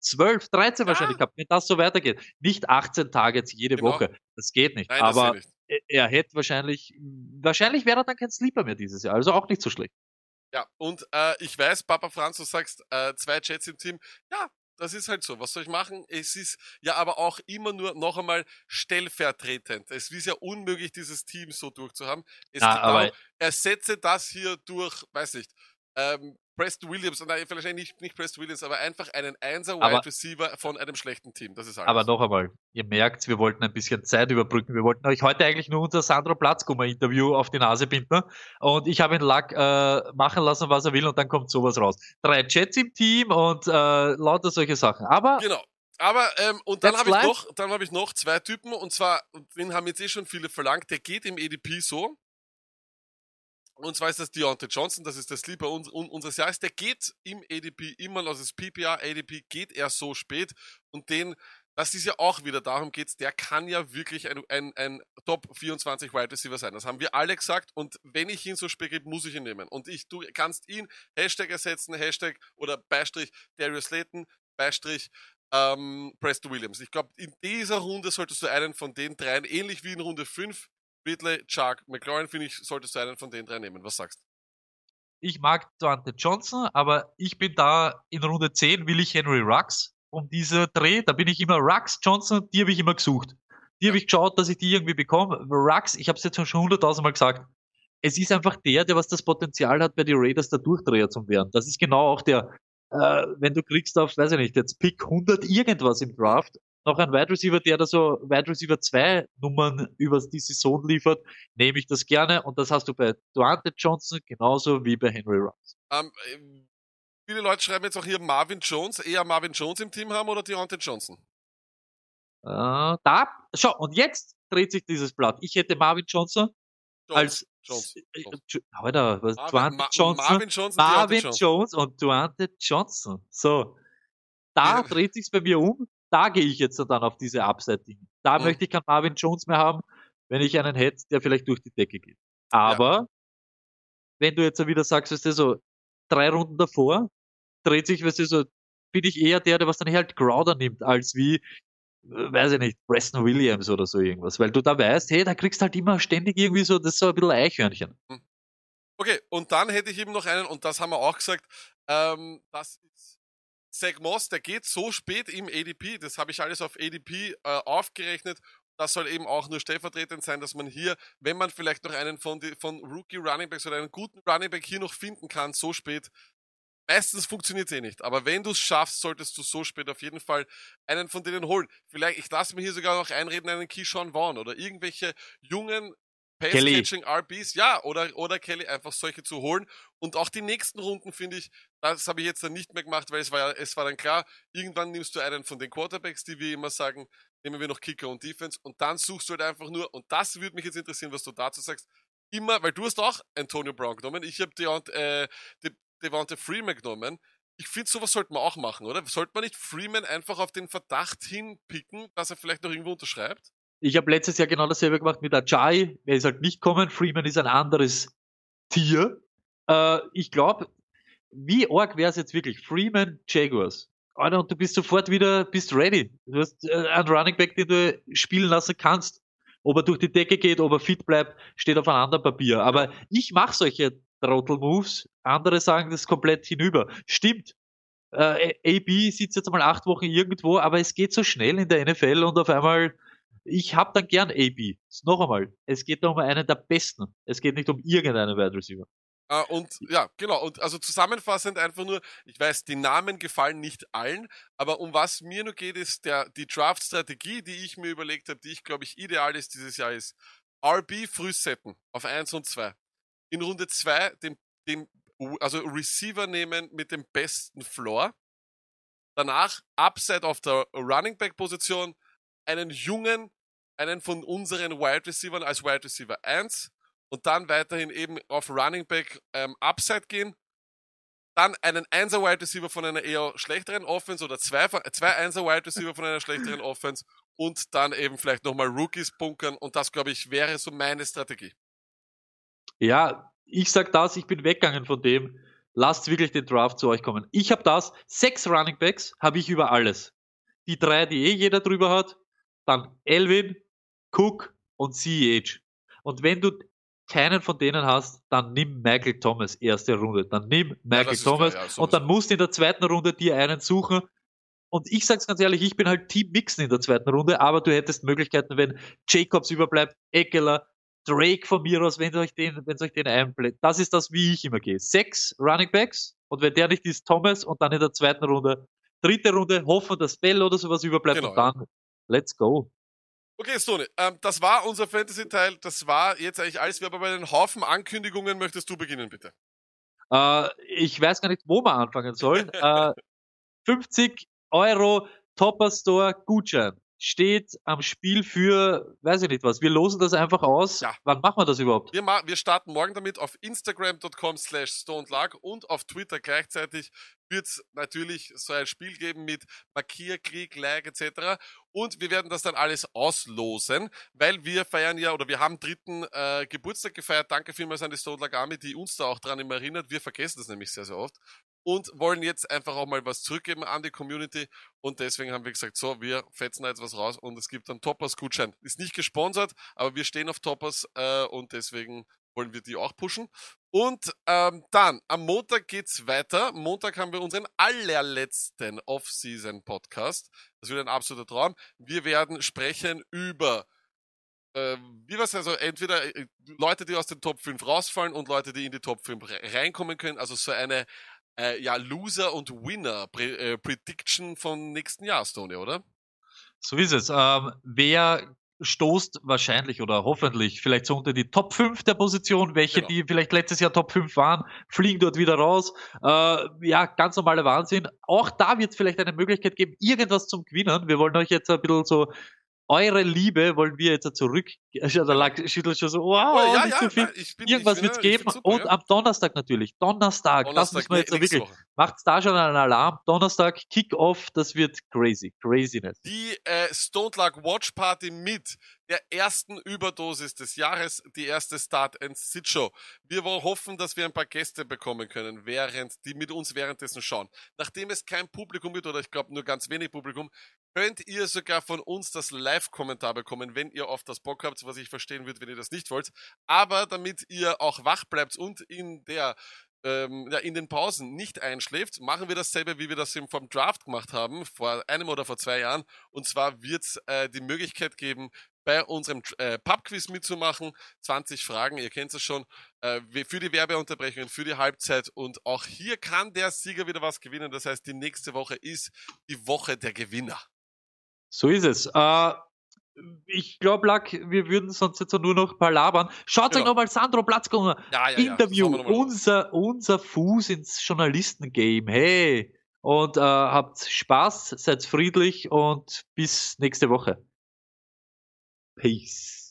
12, 13 Ja. wahrscheinlich gehabt, wenn das so weitergeht. Nicht 18 Targets jede Genau. Woche. Das geht nicht. Nein, aber nicht. Er- er hätte wahrscheinlich, wahrscheinlich wäre er dann kein Sleeper mehr dieses Jahr. Also auch nicht so schlecht. Ja, und äh, ich weiß, Papa Franz, du sagst, äh, zwei Jets im Team. Ja, das ist halt so. Was soll ich machen? Es ist ja aber auch immer nur noch einmal stellvertretend. Es ist ja unmöglich, dieses Team so durchzuhaben. Es Ja, genau, aber- ersetze das hier durch, weiß nicht, ähm, Preston Williams, nein, vielleicht nicht, nicht Preston Williams, aber einfach einen Einser Wide Receiver von einem schlechten Team. Das ist alles. Aber noch einmal, ihr merkt, wir wollten ein bisschen Zeit überbrücken. Wir wollten euch heute eigentlich nur unser Sandro Platzkummer-Interview auf die Nase binden. Und ich habe ihn Lack äh, machen lassen, was er will, und dann kommt sowas raus. Drei Chats im Team und äh, lauter solche Sachen. Aber Genau. Aber ähm, und dann habe ich noch, dann habe ich noch zwei Typen und zwar, den haben jetzt eh schon viele verlangt. Der geht im EDP so. Und zwar ist das Deontay Johnson, das ist der Sleeper uns, un, unseres Jahres. Der geht im ADP immer, also das PPR ADP geht er so spät und den, das ist ja auch wieder darum geht's, der kann ja wirklich ein, ein, ein Top 24 Wide Receiver sein. Das haben wir alle gesagt und wenn ich ihn so spät gebe, muss ich ihn nehmen. Und ich, du kannst ihn Hashtag ersetzen, Hashtag oder Beistrich Darius Slayton, Beistrich ähm, Preston Williams. Ich glaube, in dieser Runde solltest du einen von den dreien, ähnlich wie in Runde 5, Ridley, Chuck, McLaurin, finde ich, solltest du einen von den drei nehmen. Was sagst du? ich mag Dante Johnson, aber ich bin da in Runde 10, will ich Henry Rux um diese Dreh. Da bin ich immer Rux, Johnson, die habe ich immer gesucht. Die habe ich geschaut, dass ich die irgendwie bekomme. Rux, ich habe es jetzt schon hunderttausendmal gesagt, es ist einfach der, der was das Potenzial hat, bei den Raiders der Durchdreher zu werden. Das ist genau auch der, äh, wenn du kriegst auf, weiß ich nicht, jetzt Pick 100 irgendwas im Draft, noch ein Wide Receiver, der da so Wide Receiver 2 Nummern über die Saison liefert, nehme ich das gerne und das hast du bei Duante Johnson genauso wie bei Henry Rux. Ähm, äh, viele Leute schreiben jetzt auch hier Marvin Jones, eher Marvin Jones im Team haben oder Deontay Johnson? Äh, da, schau, und jetzt dreht sich dieses Blatt. Ich hätte Marvin Johnson Jones, als, Jones. äh, Jones. Alter, was, Marvin, Duante Ma Johnson, Marvin Johnson, Marvin. Jones und Duante Johnson. So. Da dreht sich's bei mir um. Da gehe ich jetzt dann auf diese Upside-Dinge. Da Mhm. möchte ich keinen Marvin Jones mehr haben, wenn ich einen hätte, der vielleicht durch die Decke geht. Aber, wenn du jetzt wieder sagst, weißt du, so, drei Runden davor, dreht sich, weißt du, so, bin ich eher der, der was dann halt Crowder nimmt, als wie, äh, weiß ich nicht, Preston Williams oder so irgendwas. Weil du da weißt, hey, da kriegst halt immer ständig irgendwie so, das ist so ein bisschen Eichhörnchen. Okay, und dann hätte ich eben noch einen, und das haben wir auch gesagt, ähm, das ist Zach Moss, der geht so spät im ADP, das habe ich alles auf ADP äh, aufgerechnet. Das soll eben auch nur stellvertretend sein, dass man hier, wenn man vielleicht noch einen von, die, von Rookie Running Backs oder einen guten Running Back hier noch finden kann, so spät. Meistens funktioniert es eh nicht, aber wenn du es schaffst, solltest du so spät auf jeden Fall einen von denen holen. Vielleicht, ich lasse mir hier sogar noch einreden, einen Keyshawn Vaughn oder irgendwelche jungen Kelly. Pass-Catching RBs, ja, oder, oder Kelly einfach solche zu holen. Und auch die nächsten Runden, finde ich, das habe ich jetzt dann nicht mehr gemacht, weil es war es war dann klar, irgendwann nimmst du einen von den Quarterbacks, die wir immer sagen, nehmen wir noch Kicker und Defense und dann suchst du halt einfach nur, und das würde mich jetzt interessieren, was du dazu sagst, immer, weil du hast auch Antonio Brown genommen, ich habe Deont, äh, De, Devonta Freeman genommen. Ich finde, sowas sollte man auch machen, oder? Sollte man nicht Freeman einfach auf den Verdacht hinpicken, dass er vielleicht noch irgendwo unterschreibt? Ich habe letztes Jahr genau dasselbe gemacht mit Ajay. Er ist halt nicht kommen. Freeman ist ein anderes Tier. Äh, ich glaube, wie arg wäre es jetzt wirklich? Freeman, Jaguars. Alter, und du bist sofort wieder, bist ready. Du hast äh, einen Running Back, den du spielen lassen kannst. Ob er durch die Decke geht, ob er fit bleibt, steht auf einem anderen Papier. Aber ich mache solche Trottel-Moves. Andere sagen das komplett hinüber. Stimmt. Äh, AB sitzt jetzt mal acht Wochen irgendwo, aber es geht so schnell in der NFL und auf einmal ich habe dann gern AB. Noch einmal, es geht um einen der besten. Es geht nicht um irgendeinen Wide Receiver. Äh, und ja, genau. Und also zusammenfassend einfach nur, ich weiß, die Namen gefallen nicht allen, aber um was mir nur geht, ist der, die Draft-Strategie, die ich mir überlegt habe, die ich glaube ich ideal ist dieses Jahr, ist RB früh setten auf 1 und 2. In Runde 2 den, den, also Receiver nehmen mit dem besten Floor. Danach Upside auf der Running Back Position, einen jungen einen von unseren Wide Receivers als Wide Receiver 1 und dann weiterhin eben auf Running Back ähm, Upside gehen. Dann einen 1er Wide Receiver von einer eher schlechteren Offense oder zwei, zwei 1er Wide Receiver von einer schlechteren Offense und dann eben vielleicht nochmal Rookies bunkern und das, glaube ich, wäre so meine Strategie. Ja, ich sag das, ich bin weggegangen von dem. Lasst wirklich den Draft zu euch kommen. Ich habe das, sechs Running Backs habe ich über alles. Die drei, die eh jeder drüber hat, dann Elvin, Cook und CEH. Und wenn du keinen von denen hast, dann nimm Michael Thomas erste Runde. Dann nimm Michael ja, Thomas klar, ja, und dann musst du in der zweiten Runde dir einen suchen. Und ich sag's ganz ehrlich, ich bin halt Team Mixen in der zweiten Runde, aber du hättest Möglichkeiten, wenn Jacobs überbleibt, Eckler, Drake von mir aus, wenn euch den, wenn euch den einbläht. Das ist das, wie ich immer gehe. Sechs Running Backs und wenn der nicht ist, Thomas und dann in der zweiten Runde, dritte Runde, hoffen, dass Bell oder sowas überbleibt genau, und dann let's go. Okay, Stone, ähm, das war unser Fantasy-Teil. Das war jetzt eigentlich alles. Wir haben aber einen Haufen Ankündigungen. Möchtest du beginnen, bitte? Äh, ich weiß gar nicht, wo wir anfangen sollen. äh, 50 Euro Topper Store Gutschein steht am Spiel für, weiß ich nicht was. Wir losen das einfach aus. Ja. Wann machen wir das überhaupt? Wir, wir starten morgen damit auf Instagram.com slash StoneLag und auf Twitter gleichzeitig wird es natürlich so ein Spiel geben mit Markierkrieg, Like etc. Und wir werden das dann alles auslosen, weil wir feiern ja, oder wir haben dritten äh, Geburtstag gefeiert. Danke vielmals an die Stone Lag Army, die uns da auch dran immer erinnert. Wir vergessen das nämlich sehr, sehr oft und wollen jetzt einfach auch mal was zurückgeben an die Community. Und deswegen haben wir gesagt, so, wir fetzen da jetzt was raus und es gibt einen Toppers-Gutschein. Ist nicht gesponsert, aber wir stehen auf Toppers äh, und deswegen wollen wir die auch pushen. Und ähm, dann, am Montag geht's weiter. Montag haben wir unseren allerletzten Off-Season-Podcast. Das wird ein absoluter Traum. Wir werden sprechen über äh, wie was also entweder äh, Leute, die aus den Top 5 rausfallen und Leute, die in die Top 5 reinkommen können. Also so eine äh, ja, Loser und Winner Pre äh, von nächsten Jahr, Stone, oder? So ist es. Ähm, wer stoßt wahrscheinlich oder hoffentlich vielleicht so unter die Top 5 der Position, welche, genau. die vielleicht letztes Jahr Top 5 waren, fliegen dort wieder raus. Äh, ja, ganz normaler Wahnsinn. Auch da wird es vielleicht eine Möglichkeit geben, irgendwas zum Gewinnen. Wir wollen euch jetzt ein bisschen so eure Liebe wollen wir jetzt zurück. Also, da lag, schüttelt schon so, wow, oh, ja, nicht ja, so viel. Bin, Irgendwas wird es geben. Super, und ja. am Donnerstag natürlich. Donnerstag, Donnerstag das müssen wir jetzt nee, wirklich. Macht da schon einen Alarm. Donnerstag, Kick-Off, das wird crazy. Craziness. Die äh, Stone Luck Watch Party mit der ersten Überdosis des Jahres, die erste Start and Sit Show. Wir hoffen, dass wir ein paar Gäste bekommen können, während die mit uns währenddessen schauen. Nachdem es kein Publikum wird oder ich glaube nur ganz wenig Publikum, könnt ihr sogar von uns das Live-Kommentar bekommen, wenn ihr auf das Bock habt, was ich verstehen würde, wenn ihr das nicht wollt. Aber damit ihr auch wach bleibt und in der ähm, ja, in den Pausen nicht einschläft, machen wir dasselbe, wie wir das eben vom Draft gemacht haben, vor einem oder vor zwei Jahren. Und zwar wird es äh, die Möglichkeit geben, bei unserem äh, Pubquiz mitzumachen. 20 Fragen, ihr kennt es schon, äh, für die Werbeunterbrechungen, für die Halbzeit. Und auch hier kann der Sieger wieder was gewinnen. Das heißt, die nächste Woche ist die Woche der Gewinner. So ist es. Äh, ich glaube, Lack, wir würden sonst jetzt nur noch palabern. Schaut genau. euch nochmal Sandro Platzkunger. Ja, ja, Interview. Ja, unser, unser Fuß ins Journalistengame. Hey. Und äh, habt Spaß, seid friedlich und bis nächste Woche. Peace.